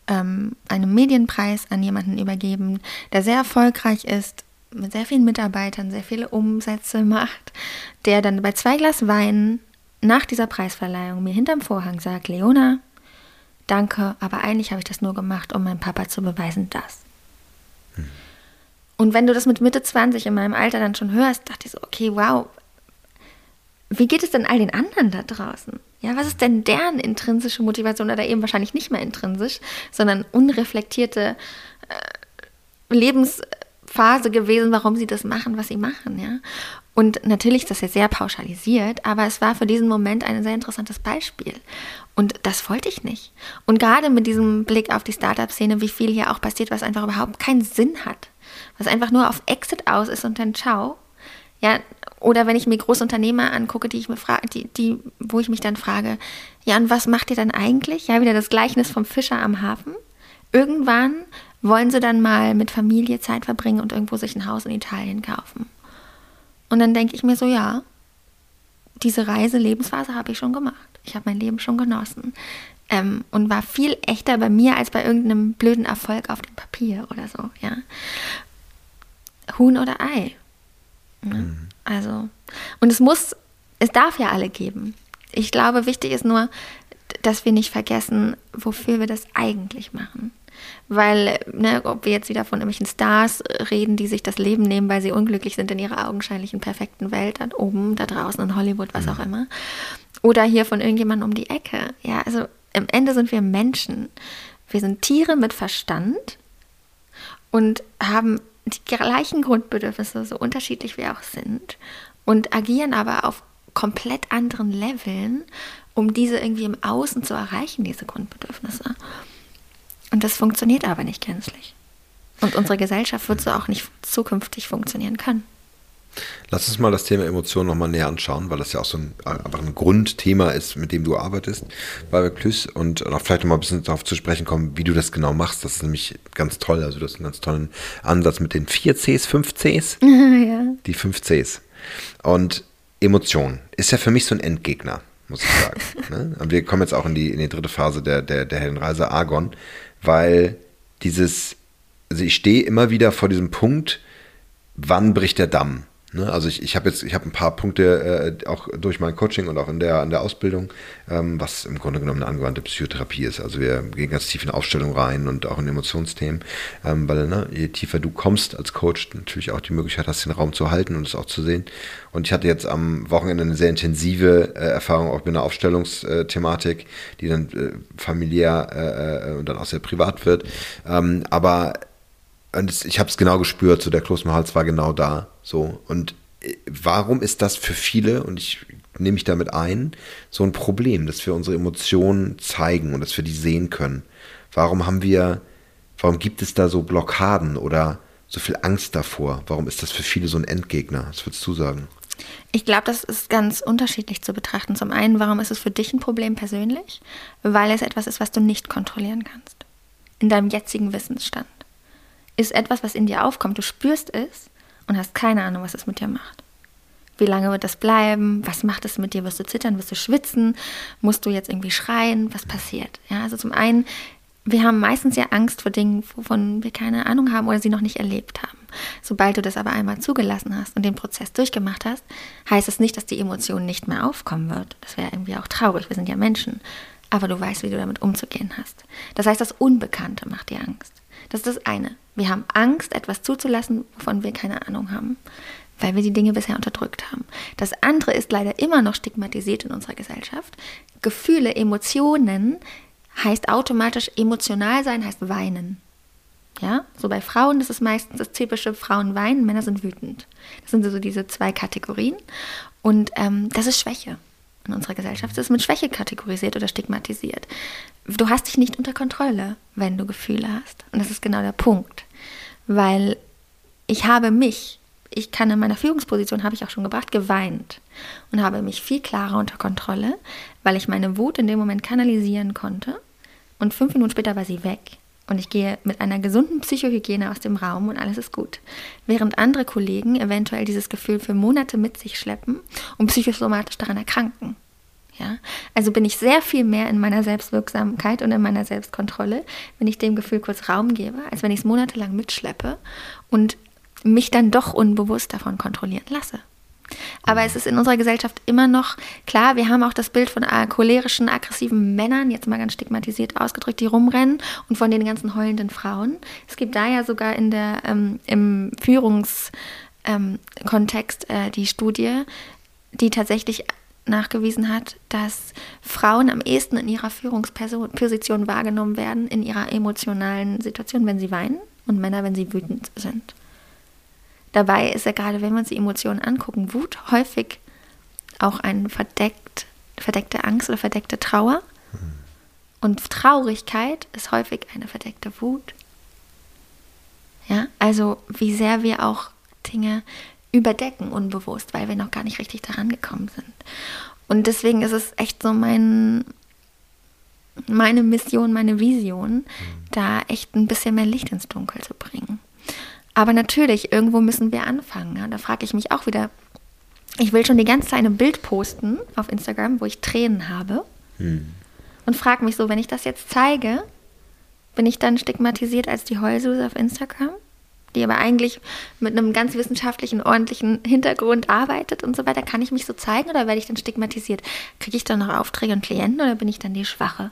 ähm, einen Medienpreis an jemanden übergeben, der sehr erfolgreich ist, mit sehr vielen Mitarbeitern, sehr viele Umsätze macht, der dann bei zwei Glas Wein nach dieser Preisverleihung mir hinterm Vorhang sagt, Leona, danke, aber eigentlich habe ich das nur gemacht, um meinem Papa zu beweisen, dass. Hm. Und wenn du das mit Mitte 20 in meinem Alter dann schon hörst, dachte ich so, okay, wow, wie geht es denn all den anderen da draußen? Ja, was ist denn deren intrinsische Motivation oder eben wahrscheinlich nicht mehr intrinsisch, sondern unreflektierte äh, Lebensphase gewesen, warum sie das machen, was sie machen, ja? Und natürlich ist das jetzt sehr pauschalisiert, aber es war für diesen Moment ein sehr interessantes Beispiel. Und das wollte ich nicht. Und gerade mit diesem Blick auf die Startup-Szene, wie viel hier auch passiert, was einfach überhaupt keinen Sinn hat, was einfach nur auf Exit aus ist und dann ciao. Ja, oder wenn ich mir Großunternehmer angucke, die ich mir frage, die, die, wo ich mich dann frage, ja, und was macht ihr dann eigentlich? Ja, wieder das Gleichnis vom Fischer am Hafen. Irgendwann wollen sie dann mal mit Familie Zeit verbringen und irgendwo sich ein Haus in Italien kaufen. Und dann denke ich mir so, ja, diese Reise, Lebensphase habe ich schon gemacht. Ich habe mein Leben schon genossen. Ähm, und war viel echter bei mir als bei irgendeinem blöden Erfolg auf dem Papier oder so, ja. Huhn oder Ei. Ja? Mhm. Also, und es muss, es darf ja alle geben. Ich glaube, wichtig ist nur, dass wir nicht vergessen, wofür wir das eigentlich machen. Weil, ne, ob wir jetzt wieder von irgendwelchen Stars reden, die sich das Leben nehmen, weil sie unglücklich sind in ihrer augenscheinlichen perfekten Welt, da oben, da draußen in Hollywood, was mhm. auch immer. Oder hier von irgendjemandem um die Ecke. Ja, also im Ende sind wir Menschen. Wir sind Tiere mit Verstand und haben die gleichen Grundbedürfnisse, so unterschiedlich wir auch sind, und agieren aber auf komplett anderen Leveln, um diese irgendwie im Außen zu erreichen, diese Grundbedürfnisse. Und das funktioniert aber nicht gänzlich. Und unsere Gesellschaft wird so auch nicht zukünftig funktionieren können. Lass uns mal das Thema Emotionen nochmal näher anschauen, weil das ja auch so ein, einfach ein Grundthema ist, mit dem du arbeitest bei Reclus und auch vielleicht nochmal ein bisschen darauf zu sprechen kommen, wie du das genau machst. Das ist nämlich ganz toll. Also du hast einen ganz tollen Ansatz mit den vier Cs, fünf Cs. ja. Die fünf Cs. Und Emotion ist ja für mich so ein Endgegner, muss ich sagen. ne? Und wir kommen jetzt auch in die, in die dritte Phase der, der, der Heldenreise Argon weil dieses, also ich stehe immer wieder vor diesem Punkt, wann bricht der Damm? Ne? Also ich, ich habe jetzt, ich habe ein paar Punkte äh, auch durch mein Coaching und auch in der, in der Ausbildung, ähm, was im Grunde genommen eine angewandte Psychotherapie ist. Also wir gehen ganz tief in Aufstellung rein und auch in Emotionsthemen, ähm, weil ne, je tiefer du kommst als Coach, natürlich auch die Möglichkeit hast, den Raum zu halten und es auch zu sehen. Und ich hatte jetzt am Wochenende eine sehr intensive äh, Erfahrung auch mit einer Aufstellungsthematik, die dann äh, familiär äh, äh, und dann auch sehr privat wird. Ähm, aber und ich habe es genau gespürt, so der Kloß im Hals war genau da. So. Und warum ist das für viele, und ich nehme mich damit ein, so ein Problem, dass wir unsere Emotionen zeigen und dass wir die sehen können? Warum haben wir, warum gibt es da so Blockaden oder so viel Angst davor? Warum ist das für viele so ein Endgegner? Was würdest du sagen? Ich glaube, das ist ganz unterschiedlich zu betrachten. Zum einen, warum ist es für dich ein Problem persönlich? Weil es etwas ist, was du nicht kontrollieren kannst. In deinem jetzigen Wissensstand. Ist etwas, was in dir aufkommt, du spürst es und hast keine Ahnung, was es mit dir macht. Wie lange wird das bleiben? Was macht es mit dir? Wirst du zittern? Wirst du schwitzen? Musst du jetzt irgendwie schreien? Was passiert? Ja, also zum einen, wir haben meistens ja Angst vor Dingen, wovon wir keine Ahnung haben oder sie noch nicht erlebt haben. Sobald du das aber einmal zugelassen hast und den Prozess durchgemacht hast, heißt es nicht, dass die Emotion nicht mehr aufkommen wird. Das wäre irgendwie auch traurig. Wir sind ja Menschen. Aber du weißt, wie du damit umzugehen hast. Das heißt, das Unbekannte macht dir Angst. Das ist das eine. Wir haben Angst, etwas zuzulassen, wovon wir keine Ahnung haben, weil wir die Dinge bisher unterdrückt haben. Das andere ist leider immer noch stigmatisiert in unserer Gesellschaft. Gefühle, Emotionen heißt automatisch emotional sein, heißt weinen. Ja, so bei Frauen das ist meistens das typische Frauen weinen, Männer sind wütend. Das sind so diese zwei Kategorien. Und ähm, das ist Schwäche in unserer Gesellschaft. Ist mit Schwäche kategorisiert oder stigmatisiert. Du hast dich nicht unter Kontrolle, wenn du Gefühle hast. Und das ist genau der Punkt. Weil ich habe mich, ich kann in meiner Führungsposition, habe ich auch schon gebracht, geweint und habe mich viel klarer unter Kontrolle, weil ich meine Wut in dem Moment kanalisieren konnte. Und fünf Minuten später war sie weg und ich gehe mit einer gesunden Psychohygiene aus dem Raum und alles ist gut. Während andere Kollegen eventuell dieses Gefühl für Monate mit sich schleppen und psychosomatisch daran erkranken. Ja? Also bin ich sehr viel mehr in meiner Selbstwirksamkeit und in meiner Selbstkontrolle, wenn ich dem Gefühl kurz Raum gebe, als wenn ich es monatelang mitschleppe und mich dann doch unbewusst davon kontrollieren lasse. Aber es ist in unserer Gesellschaft immer noch klar, wir haben auch das Bild von cholerischen, aggressiven Männern, jetzt mal ganz stigmatisiert ausgedrückt, die rumrennen und von den ganzen heulenden Frauen. Es gibt da ja sogar in der, ähm, im Führungskontext ähm, äh, die Studie, die tatsächlich nachgewiesen hat, dass Frauen am ehesten in ihrer Führungsposition wahrgenommen werden, in ihrer emotionalen Situation, wenn sie weinen und Männer, wenn sie wütend sind. Dabei ist ja gerade, wenn wir uns die Emotionen angucken, Wut häufig auch eine verdeckt, verdeckte Angst oder verdeckte Trauer. Und Traurigkeit ist häufig eine verdeckte Wut. Ja, also wie sehr wir auch Dinge überdecken unbewusst, weil wir noch gar nicht richtig daran gekommen sind. Und deswegen ist es echt so mein, meine Mission, meine Vision, mhm. da echt ein bisschen mehr Licht ins Dunkel zu bringen. Aber natürlich, irgendwo müssen wir anfangen. Ja? Da frage ich mich auch wieder, ich will schon die ganze Zeit ein Bild posten auf Instagram, wo ich Tränen habe. Hm. Und frage mich so, wenn ich das jetzt zeige, bin ich dann stigmatisiert als die Heulsuse auf Instagram? Die aber eigentlich mit einem ganz wissenschaftlichen, ordentlichen Hintergrund arbeitet und so weiter. Kann ich mich so zeigen oder werde ich dann stigmatisiert? Kriege ich dann noch Aufträge und Klienten oder bin ich dann die Schwache?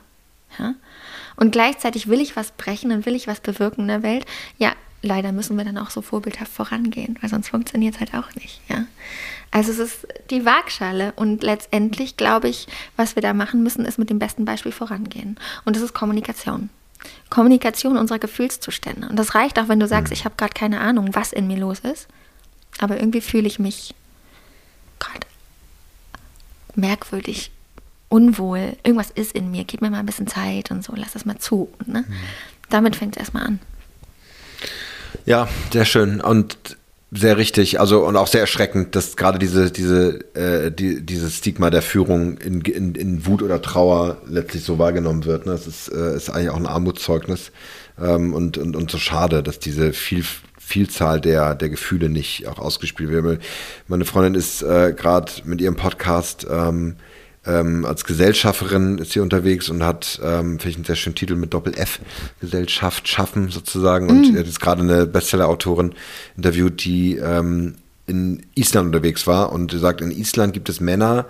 Ja? Und gleichzeitig will ich was brechen und will ich was bewirken in der Welt. Ja, leider müssen wir dann auch so vorbildhaft vorangehen, weil sonst funktioniert es halt auch nicht. Ja? Also es ist die Waagschale und letztendlich glaube ich, was wir da machen müssen, ist mit dem besten Beispiel vorangehen. Und das ist Kommunikation. Kommunikation unserer Gefühlszustände. Und das reicht auch, wenn du sagst, ich habe gerade keine Ahnung, was in mir los ist, aber irgendwie fühle ich mich gerade merkwürdig, unwohl. Irgendwas ist in mir. Gib mir mal ein bisschen Zeit und so. Lass das mal zu. Ne? Mhm. Damit fängt es erstmal an. Ja, sehr schön und sehr richtig. Also und auch sehr erschreckend, dass gerade diese, diese, äh, die, dieses Stigma der Führung in, in, in Wut oder Trauer letztlich so wahrgenommen wird. Ne? Das ist, äh, ist eigentlich auch ein Armutszeugnis ähm, und, und, und so schade, dass diese viel, Vielzahl der, der Gefühle nicht auch ausgespielt wird. Meine Freundin ist äh, gerade mit ihrem Podcast ähm, ähm, als Gesellschafterin ist sie unterwegs und hat, ähm, finde ich einen sehr schönen Titel mit Doppel-F, Gesellschaft schaffen sozusagen. Und mm. er hat jetzt gerade eine Bestseller-Autorin interviewt, die ähm, in Island unterwegs war und sagt, in Island gibt es Männer,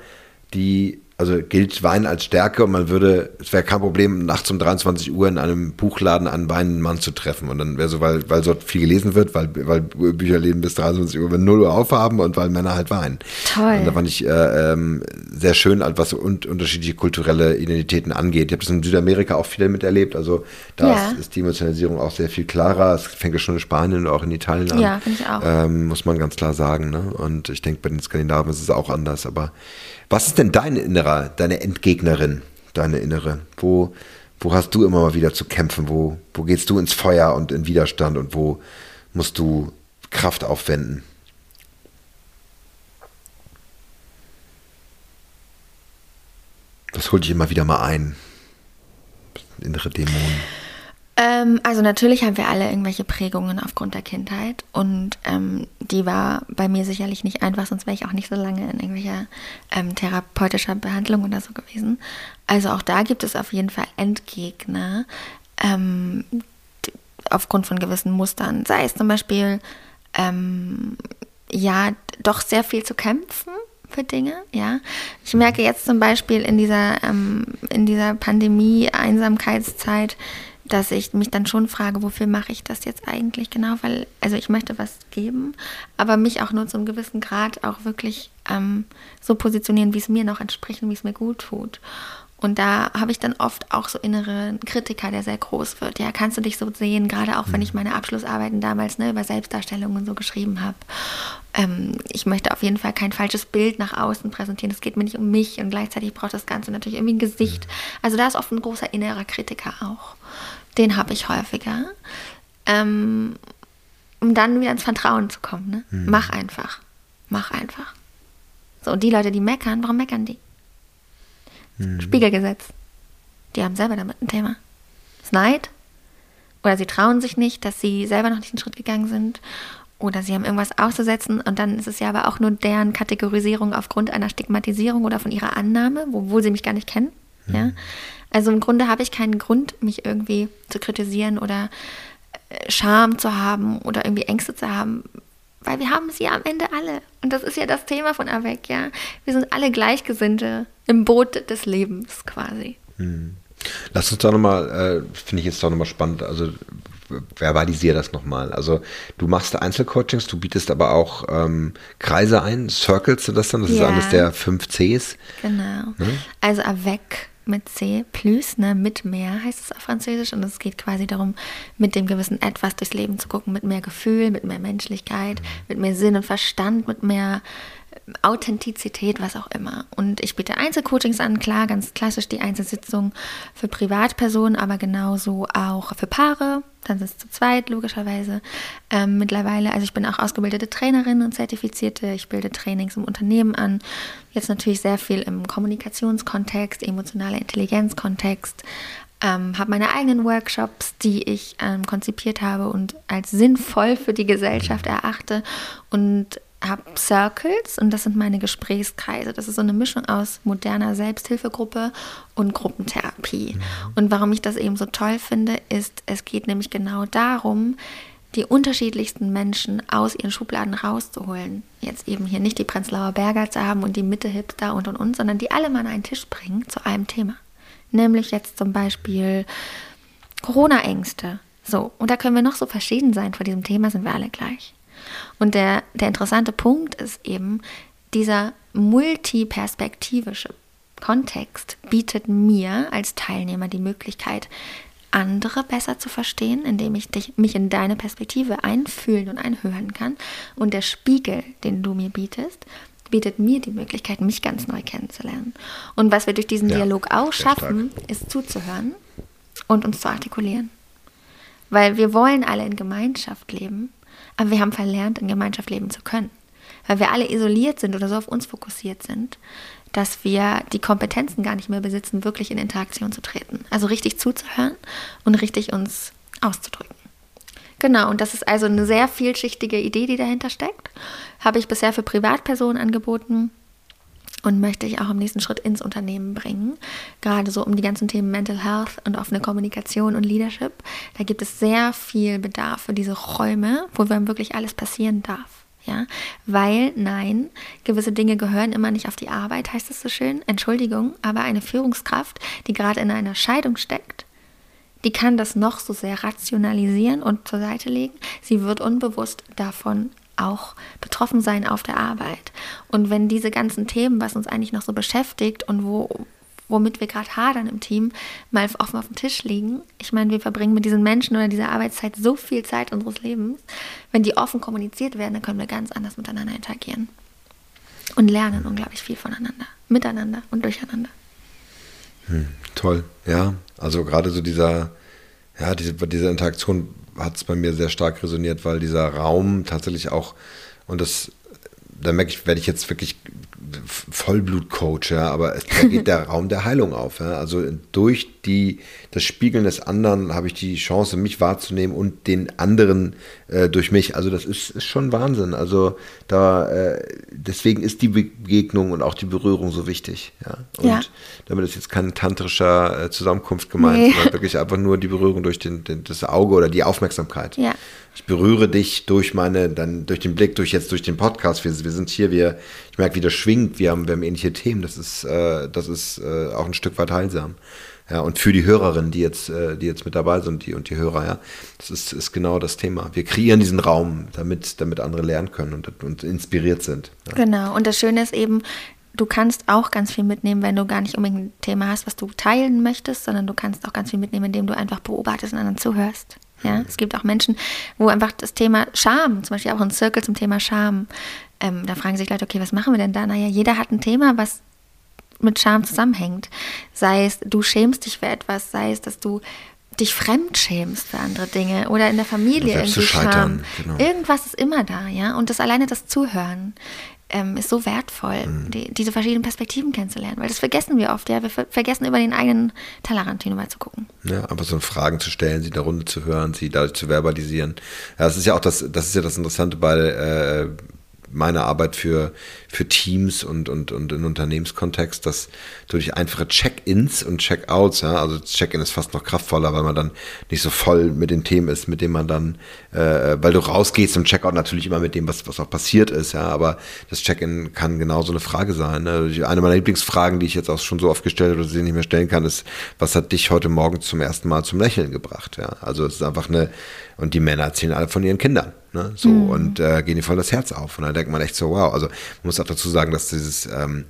die also gilt Wein als Stärke und man würde, es wäre kein Problem, nachts um 23 Uhr in einem Buchladen einen Weinmann zu treffen. Und dann wäre so, weil, weil dort viel gelesen wird, weil, weil Bücherläden bis 23 Uhr, wenn 0 Uhr aufhaben und weil Männer halt weinen. Toll. Und da fand ich äh, ähm, sehr schön, was un unterschiedliche kulturelle Identitäten angeht. Ich habe das in Südamerika auch viel miterlebt. Also da Ja. ist, ist die Emotionalisierung auch sehr viel klarer. Es fängt ja schon in Spanien und auch in Italien an. Ja, finde ich auch. Ähm, muss man ganz klar sagen. Ne? Und ich denke, bei den Skandinaven ist es auch anders. Aber was ist denn dein innerer, deine Entgegnerin, deine innere? Wo, wo hast du immer mal wieder zu kämpfen? Wo, wo gehst du ins Feuer und in Widerstand und wo musst du Kraft aufwenden? Das holt dich immer wieder mal ein. Innere Dämonen. Ähm, also natürlich haben wir alle irgendwelche Prägungen aufgrund der Kindheit und ähm, die war bei mir sicherlich nicht einfach, sonst wäre ich auch nicht so lange in irgendwelcher ähm, therapeutischer Behandlung oder so gewesen. Also auch da gibt es auf jeden Fall Endgegner ähm, aufgrund von gewissen Mustern. Sei es zum Beispiel ähm, ja doch sehr viel zu kämpfen für Dinge, ja. Ich merke jetzt zum Beispiel in dieser, ähm, in dieser Pandemie-Einsamkeitszeit, dass ich mich dann schon frage, wofür mache ich das jetzt eigentlich genau? Weil, also ich möchte was geben, aber mich auch nur zum gewissen Grad auch wirklich ähm, so positionieren, wie es mir noch entspricht und wie es mir gut tut. Und da habe ich dann oft auch so innere Kritiker, der sehr groß wird. Ja, kannst du dich so sehen, gerade auch wenn ich meine Abschlussarbeiten damals ne, über Selbstdarstellung und so geschrieben habe. Ähm, ich möchte auf jeden Fall kein falsches Bild nach außen präsentieren. Es geht mir nicht um mich und gleichzeitig braucht das Ganze natürlich irgendwie ein Gesicht. Also da ist oft ein großer innerer Kritiker auch. Den habe ich häufiger. Ähm, um dann wieder ins Vertrauen zu kommen. Ne? Mach einfach. Mach einfach. So, und die Leute, die meckern, warum meckern die? Spiegelgesetz. Die haben selber damit ein Thema. Das Neid. Oder sie trauen sich nicht, dass sie selber noch nicht den Schritt gegangen sind. Oder sie haben irgendwas auszusetzen und dann ist es ja aber auch nur deren Kategorisierung aufgrund einer Stigmatisierung oder von ihrer Annahme, obwohl sie mich gar nicht kennen. Ja? Also im Grunde habe ich keinen Grund, mich irgendwie zu kritisieren oder äh, Scham zu haben oder irgendwie Ängste zu haben, weil wir haben sie am Ende alle. Und das ist ja das Thema von Avec, ja. Wir sind alle Gleichgesinnte im Boot des Lebens quasi. Lass uns da nochmal, äh, finde ich jetzt doch nochmal spannend, also verbalisier das nochmal. Also du machst Einzelcoachings, du bietest aber auch ähm, Kreise ein, Circles du das dann, das ist Ja. eines der fünf Cs. Genau. Also avec mit C, plus, ne, mit mehr heißt es auf Französisch. Und es geht quasi darum, mit dem gewissen Etwas durchs Leben zu gucken, mit mehr Gefühl, mit mehr Menschlichkeit, mit mehr Sinn und Verstand, mit mehr Authentizität, was auch immer. Und ich biete Einzelcoachings an, klar, ganz klassisch die Einzelsitzung für Privatpersonen, aber genauso auch für Paare. Dann sind es zu zweit, logischerweise. Ähm, mittlerweile, also ich bin auch ausgebildete Trainerin und zertifizierte. Ich bilde Trainings im Unternehmen an. Jetzt natürlich sehr viel im Kommunikationskontext, emotionaler Intelligenzkontext. Ähm, habe meine eigenen Workshops, die ich ähm, konzipiert habe und als sinnvoll für die Gesellschaft erachte und habe Circles und das sind meine Gesprächskreise. Das ist so eine Mischung aus moderner Selbsthilfegruppe und Gruppentherapie. Und warum ich das eben so toll finde, ist, es geht nämlich genau darum, die unterschiedlichsten Menschen aus ihren Schubladen rauszuholen. Jetzt eben hier nicht die Prenzlauer Berger zu haben und die Mitte-Hipster und und und, sondern die alle mal an einen Tisch bringen zu einem Thema. Nämlich jetzt zum Beispiel Corona-Ängste. So, und da können wir noch so verschieden sein. Vor diesem Thema sind wir alle gleich. Und der, der interessante Punkt ist eben, dieser multiperspektivische Kontext bietet mir als Teilnehmer die Möglichkeit, andere besser zu verstehen, indem ich dich, mich in deine Perspektive einfühlen und einhören kann. Und der Spiegel, den du mir bietest, bietet mir die Möglichkeit, mich ganz neu kennenzulernen. Und was wir durch diesen Ja, Dialog auch sehr stark. schaffen, ist zuzuhören und uns zu artikulieren. Weil wir wollen alle in Gemeinschaft leben, aber wir haben verlernt, in Gemeinschaft leben zu können. Weil wir alle isoliert sind oder so auf uns fokussiert sind, dass wir die Kompetenzen gar nicht mehr besitzen, wirklich in Interaktion zu treten. Also richtig zuzuhören und richtig uns auszudrücken. Genau, und das ist also eine sehr vielschichtige Idee, die dahinter steckt. Habe ich bisher für Privatpersonen angeboten und möchte ich auch im nächsten Schritt ins Unternehmen bringen. Gerade so um die ganzen Themen Mental Health und offene Kommunikation und Leadership. Da gibt es sehr viel Bedarf für diese Räume, wo dann wirklich alles passieren darf. Ja, weil nein, gewisse Dinge gehören immer nicht auf die Arbeit, heißt es so schön. Entschuldigung, aber eine Führungskraft, die gerade in einer Scheidung steckt, die kann das noch so sehr rationalisieren und zur Seite legen. Sie wird unbewusst davon auch betroffen sein auf der Arbeit. Und wenn diese ganzen Themen, was uns eigentlich noch so beschäftigt und wo, womit wir gerade hadern im Team, mal offen auf dem Tisch liegen. Ich meine, wir verbringen mit diesen Menschen oder dieser Arbeitszeit so viel Zeit unseres Lebens. Wenn die offen kommuniziert werden, dann können wir ganz anders miteinander interagieren. Und lernen unglaublich viel voneinander, miteinander und durcheinander. Hm, toll, ja. Also gerade so dieser, ja, diese, diese Interaktion hat es bei mir sehr stark resoniert, weil dieser Raum tatsächlich auch, und das, da merke ich, werde ich jetzt wirklich Vollblutcoach, ja, aber es, da geht der Raum der Heilung auf. Ja. Also durch die, das Spiegeln des anderen habe ich die Chance, mich wahrzunehmen und den anderen äh, durch mich. Also das ist, ist schon Wahnsinn. Also da äh, deswegen ist die Begegnung und auch die Berührung so wichtig. Ja. Und ja. damit ist jetzt keine tantrischer äh, Zusammenkunft gemeint, nee. sondern wirklich einfach nur die Berührung durch den, den, das Auge oder die Aufmerksamkeit. Ja ich berühre dich durch meine, dann durch den Blick, durch jetzt durch den Podcast. Wir, wir sind hier, wir, ich merke, wie das schwingt, wir haben, wir haben ähnliche Themen. Das ist, äh, das ist äh, auch ein Stück weit heilsam. Ja, und für die Hörerinnen, die jetzt, äh, die jetzt mit dabei sind, die und die Hörer, ja, das ist, ist genau das Thema. Wir kreieren diesen Raum, damit, damit andere lernen können und, und inspiriert sind. Ja. Genau. Und das Schöne ist eben, du kannst auch ganz viel mitnehmen, wenn du gar nicht unbedingt ein Thema hast, was du teilen möchtest, sondern du kannst auch ganz viel mitnehmen, indem du einfach beobachtest und anderen zuhörst. Ja, es gibt auch Menschen, wo einfach das Thema Scham, zum Beispiel auch ein Circle zum Thema Scham, ähm, da fragen sich Leute, okay, was machen wir denn da? Naja, jeder hat ein Thema, was mit Scham zusammenhängt. Sei es, du schämst dich für etwas, sei es, dass du dich fremd schämst für andere Dinge oder in der Familie irgendwie Scham. Genau. Irgendwas ist immer da, ja. Und das alleine das Zuhören ähm, ist so wertvoll, mhm. die, diese verschiedenen Perspektiven kennenzulernen, weil das vergessen wir oft, ja. Wir ver vergessen über den eigenen Tellerrand hinüber zu gucken. Ja, aber so Fragen zu stellen, sie in der Runde zu hören, sie dadurch zu verbalisieren. Ja, das ist ja auch das, das ist ja das Interessante bei äh, meine Arbeit für, für Teams und, und, und in Unternehmenskontext, dass durch einfache Check-ins und Check-outs, ja, also Check-in ist fast noch kraftvoller, weil man dann nicht so voll mit den Themen ist, mit denen man dann, äh, weil du rausgehst im Check-out natürlich immer mit dem, was, was auch passiert ist, ja, aber das Check-in kann genauso eine Frage sein. Ne? Eine meiner Lieblingsfragen, die ich jetzt auch schon so oft gestellt habe, dass ich nicht mehr stellen kann, ist, was hat dich heute Morgen zum ersten Mal zum Lächeln gebracht? Ja, also es ist einfach eine, und die Männer erzählen alle von ihren Kindern. Ne? So, mhm. und äh, gehen die voll das Herz auf. Und dann denkt man echt so, wow. Also man muss auch dazu sagen, dass dieses ähm,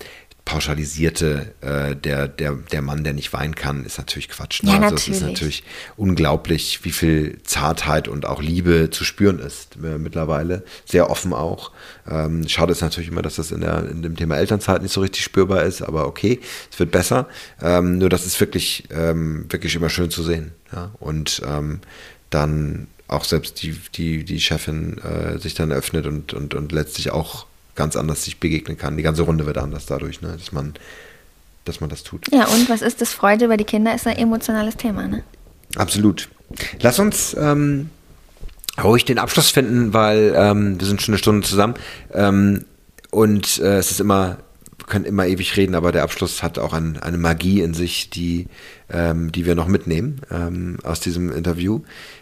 pauschalisierte, äh, der, der, der Mann, der nicht weinen kann, ist natürlich Quatsch. Ne? Ja, also es ist natürlich unglaublich, wie viel Zartheit und auch Liebe zu spüren ist äh, mittlerweile. Sehr offen auch. Ähm, schade ist natürlich immer, dass das in, der, in dem Thema Elternzeit nicht so richtig spürbar ist, aber okay, es wird besser. Ähm, nur das ist wirklich, ähm, wirklich immer schön zu sehen. Ja? Und ähm, dann auch selbst die, die, die Chefin äh, sich dann öffnet und, und, und letztlich auch ganz anders sich begegnen kann. Die ganze Runde wird anders dadurch, ne? dass, man, dass man das tut. Ja, und was ist das? Freude über die Kinder ist ein emotionales Thema, ne? Absolut. Lass uns ähm, ruhig den Abschluss finden, weil ähm, wir sind schon eine Stunde zusammen. Ähm, und äh, es ist immer können immer ewig reden, aber der Abschluss hat auch ein, eine Magie in sich, die, ähm, die wir noch mitnehmen ähm, aus diesem Interview.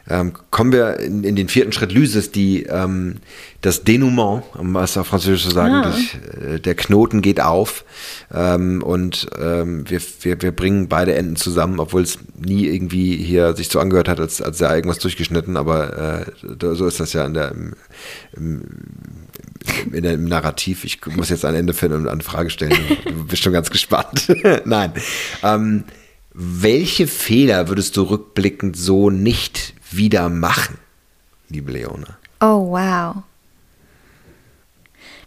Ähm, kommen wir in, in, den vierten Schritt Lysis, die, ähm, das Denouement, um was auf Französisch zu sagen, ja. das, äh, der Knoten geht auf ähm, und ähm, wir, wir, wir bringen beide Enden zusammen, obwohl es nie irgendwie hier sich so angehört hat, als, als sei irgendwas durchgeschnitten, aber äh, so ist das ja in der, im, im, in der, im Narrativ. Ich muss jetzt ein Ende finden und eine Frage stellen. Du bist schon ganz gespannt. Nein. Ähm, welche Fehler würdest du rückblickend so nicht wieder machen, liebe Leona? Oh, wow.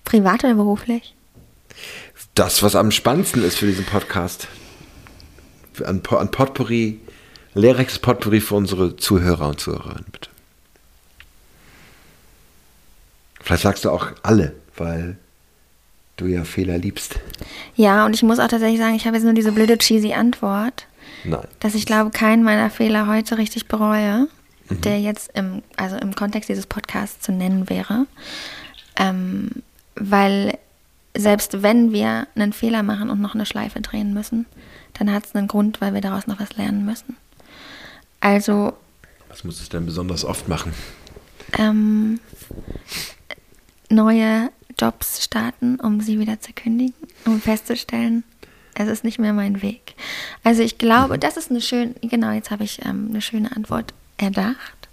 Privat oder beruflich? Das, was am spannendsten ist für diesen Podcast. Ein, ein Potpourri, lehrreiches Potpourri für unsere Zuhörer und Zuhörerinnen, bitte. Vielleicht sagst du auch alle, weil du ja Fehler liebst. Ja, und ich muss auch tatsächlich sagen, ich habe jetzt nur diese blöde cheesy Antwort. Nein. Dass ich glaube, keinen meiner Fehler heute richtig bereue, mhm. der jetzt im, also im Kontext dieses Podcasts zu nennen wäre. Ähm, weil selbst wenn wir einen Fehler machen und noch eine Schleife drehen müssen, dann hat es einen Grund, weil wir daraus noch was lernen müssen. Also. Was muss es denn besonders oft machen? Ähm, neue Jobs starten, um sie wieder zu kündigen, um festzustellen, es ist nicht mehr mein Weg. Also ich glaube, mhm. das ist eine schöne, genau, jetzt habe ich ähm, eine schöne Antwort erdacht.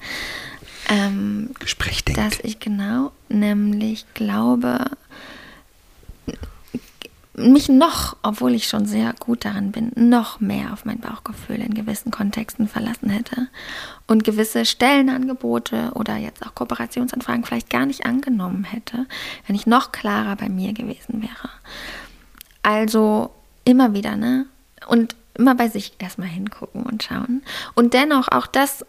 Ähm, Gespräch denkt. Dass ich genau, nämlich glaube, mich noch, obwohl ich schon sehr gut darin bin, noch mehr auf mein Bauchgefühl in gewissen Kontexten verlassen hätte und gewisse Stellenangebote oder jetzt auch Kooperationsanfragen vielleicht gar nicht angenommen hätte, wenn ich noch klarer bei mir gewesen wäre. Also immer wieder, ne? Und immer bei sich erstmal hingucken und schauen. Und dennoch auch das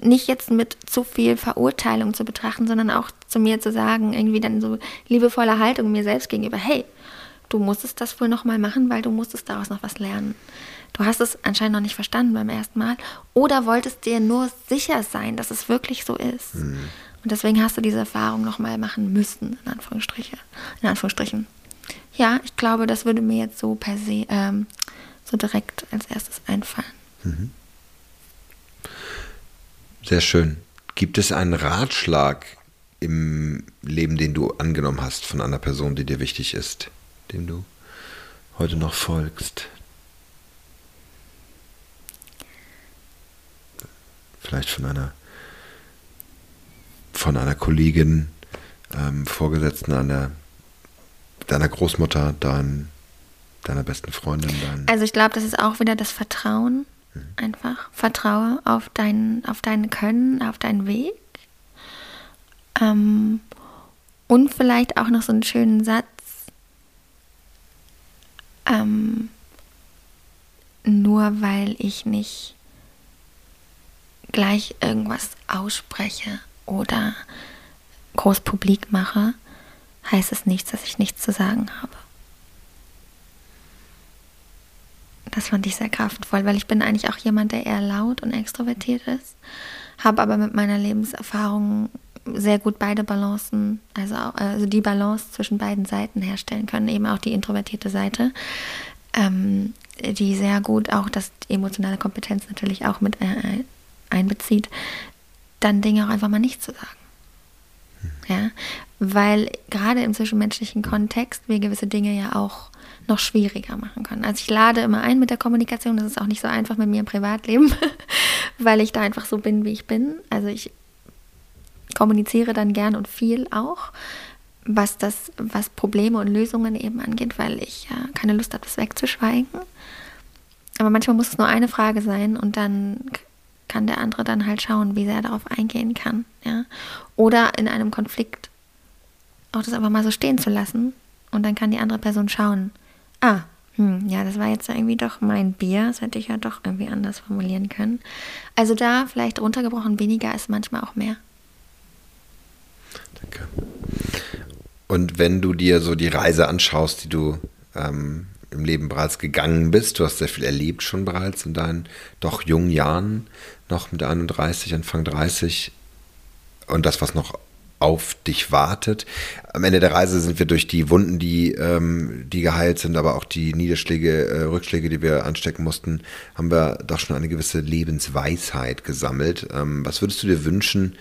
nicht jetzt mit zu viel Verurteilung zu betrachten, sondern auch zu mir zu sagen, irgendwie dann so liebevolle Haltung mir selbst gegenüber, hey, du musstest das wohl nochmal machen, weil du musstest daraus noch was lernen. Du hast es anscheinend noch nicht verstanden beim ersten Mal oder wolltest dir nur sicher sein, dass es wirklich so ist. Mhm. Und deswegen hast du diese Erfahrung nochmal machen müssen, in Anführungsstrichen. In Anführungsstrichen. Ja, ich glaube, das würde mir jetzt so per se ähm, so direkt als erstes einfallen. Mhm. Sehr schön. Gibt es einen Ratschlag im Leben, den du angenommen hast von einer Person, die dir wichtig ist? dem du heute noch folgst. Vielleicht von einer von einer Kollegin, ähm, Vorgesetzten, einer, deiner Großmutter, dein, deiner besten Freundin. Dein also ich glaube, das ist auch wieder das Vertrauen. Mhm. Einfach vertraue auf dein, auf dein Können, auf deinen Weg. Ähm, und vielleicht auch noch so einen schönen Satz, ähm, nur weil ich nicht gleich irgendwas ausspreche oder groß publik mache, heißt es nichts, dass ich nichts zu sagen habe. Das fand ich sehr kraftvoll, weil ich bin eigentlich auch jemand, der eher laut und extrovertiert ist, habe aber mit meiner Lebenserfahrung sehr gut beide Balancen, also, also die Balance zwischen beiden Seiten herstellen können, eben auch die introvertierte Seite, ähm, die sehr gut auch das emotionale Kompetenz natürlich auch mit äh, einbezieht, dann Dinge auch einfach mal nicht zu sagen. Ja, weil gerade im zwischenmenschlichen Kontext wir gewisse Dinge ja auch noch schwieriger machen können. Also ich lade immer ein mit der Kommunikation, das ist auch nicht so einfach mit mir im Privatleben, weil ich da einfach so bin, wie ich bin. Also ich kommuniziere dann gern und viel auch, was das, was Probleme und Lösungen eben angeht, weil ich ja keine Lust habe, das wegzuschweigen. Aber manchmal muss es nur eine Frage sein und dann kann der andere dann halt schauen, wie sehr darauf eingehen kann. Ja? Oder in einem Konflikt auch das einfach mal so stehen zu lassen und dann kann die andere Person schauen, ah, hm, ja, das war jetzt irgendwie doch mein Bier, das hätte ich ja doch irgendwie anders formulieren können. Also da vielleicht runtergebrochen, weniger ist manchmal auch mehr. Danke. Und wenn du dir so die Reise anschaust, die du ähm, im Leben bereits gegangen bist, du hast sehr viel erlebt schon bereits in deinen doch jungen Jahren, noch mit 31, Anfang 30 und das, was noch auf dich wartet. Am Ende der Reise sind wir durch die Wunden, die, ähm, die geheilt sind, aber auch die Niederschläge, äh, Rückschläge, die wir anstecken mussten, haben wir doch schon eine gewisse Lebensweisheit gesammelt. Ähm, was würdest du dir wünschen,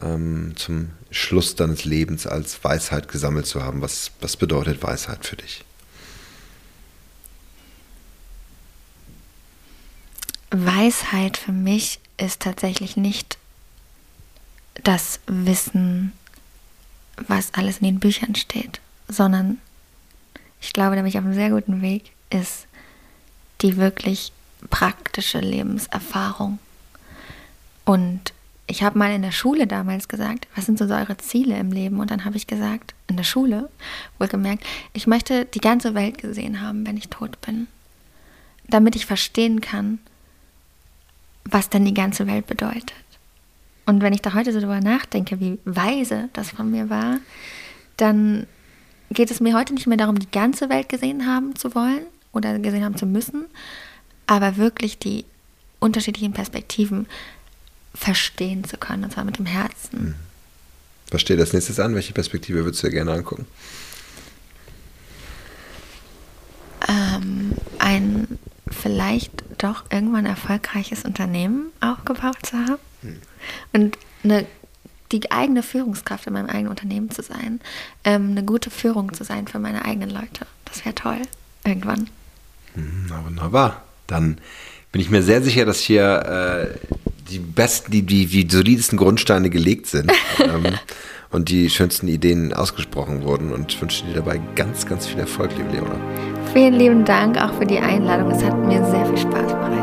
ähm, zum Schluss deines Lebens als Weisheit gesammelt zu haben. Was, was bedeutet Weisheit für dich? Weisheit für mich ist tatsächlich nicht das Wissen, was alles in den Büchern steht, sondern ich glaube, nämlich auf einem sehr guten Weg ist die wirklich praktische Lebenserfahrung. Und ich habe mal in der Schule damals gesagt, was sind so eure Ziele im Leben? Und dann habe ich gesagt, in der Schule, wohlgemerkt, ich möchte die ganze Welt gesehen haben, wenn ich tot bin. Damit ich verstehen kann, was denn die ganze Welt bedeutet. Und wenn ich da heute so drüber nachdenke, wie weise das von mir war, dann geht es mir heute nicht mehr darum, die ganze Welt gesehen haben zu wollen oder gesehen haben zu müssen, aber wirklich die unterschiedlichen Perspektiven verstehen zu können, und zwar mit dem Herzen. Hm. Was steht als nächstes an? Welche Perspektive würdest du dir gerne angucken? Ähm, ein vielleicht doch irgendwann erfolgreiches Unternehmen aufgebaut zu haben. Hm. Und eine die eigene Führungskraft in meinem eigenen Unternehmen zu sein, ähm, eine gute Führung zu sein für meine eigenen Leute. Das wäre toll, irgendwann. Hm, na, wunderbar. Dann bin ich mir sehr sicher, dass hier äh, die besten, die, die, die solidesten Grundsteine gelegt sind ähm, und die schönsten Ideen ausgesprochen wurden und ich wünsche dir dabei ganz, ganz viel Erfolg, liebe Leona. Vielen lieben Dank auch für die Einladung. Es hat mir sehr viel Spaß gemacht.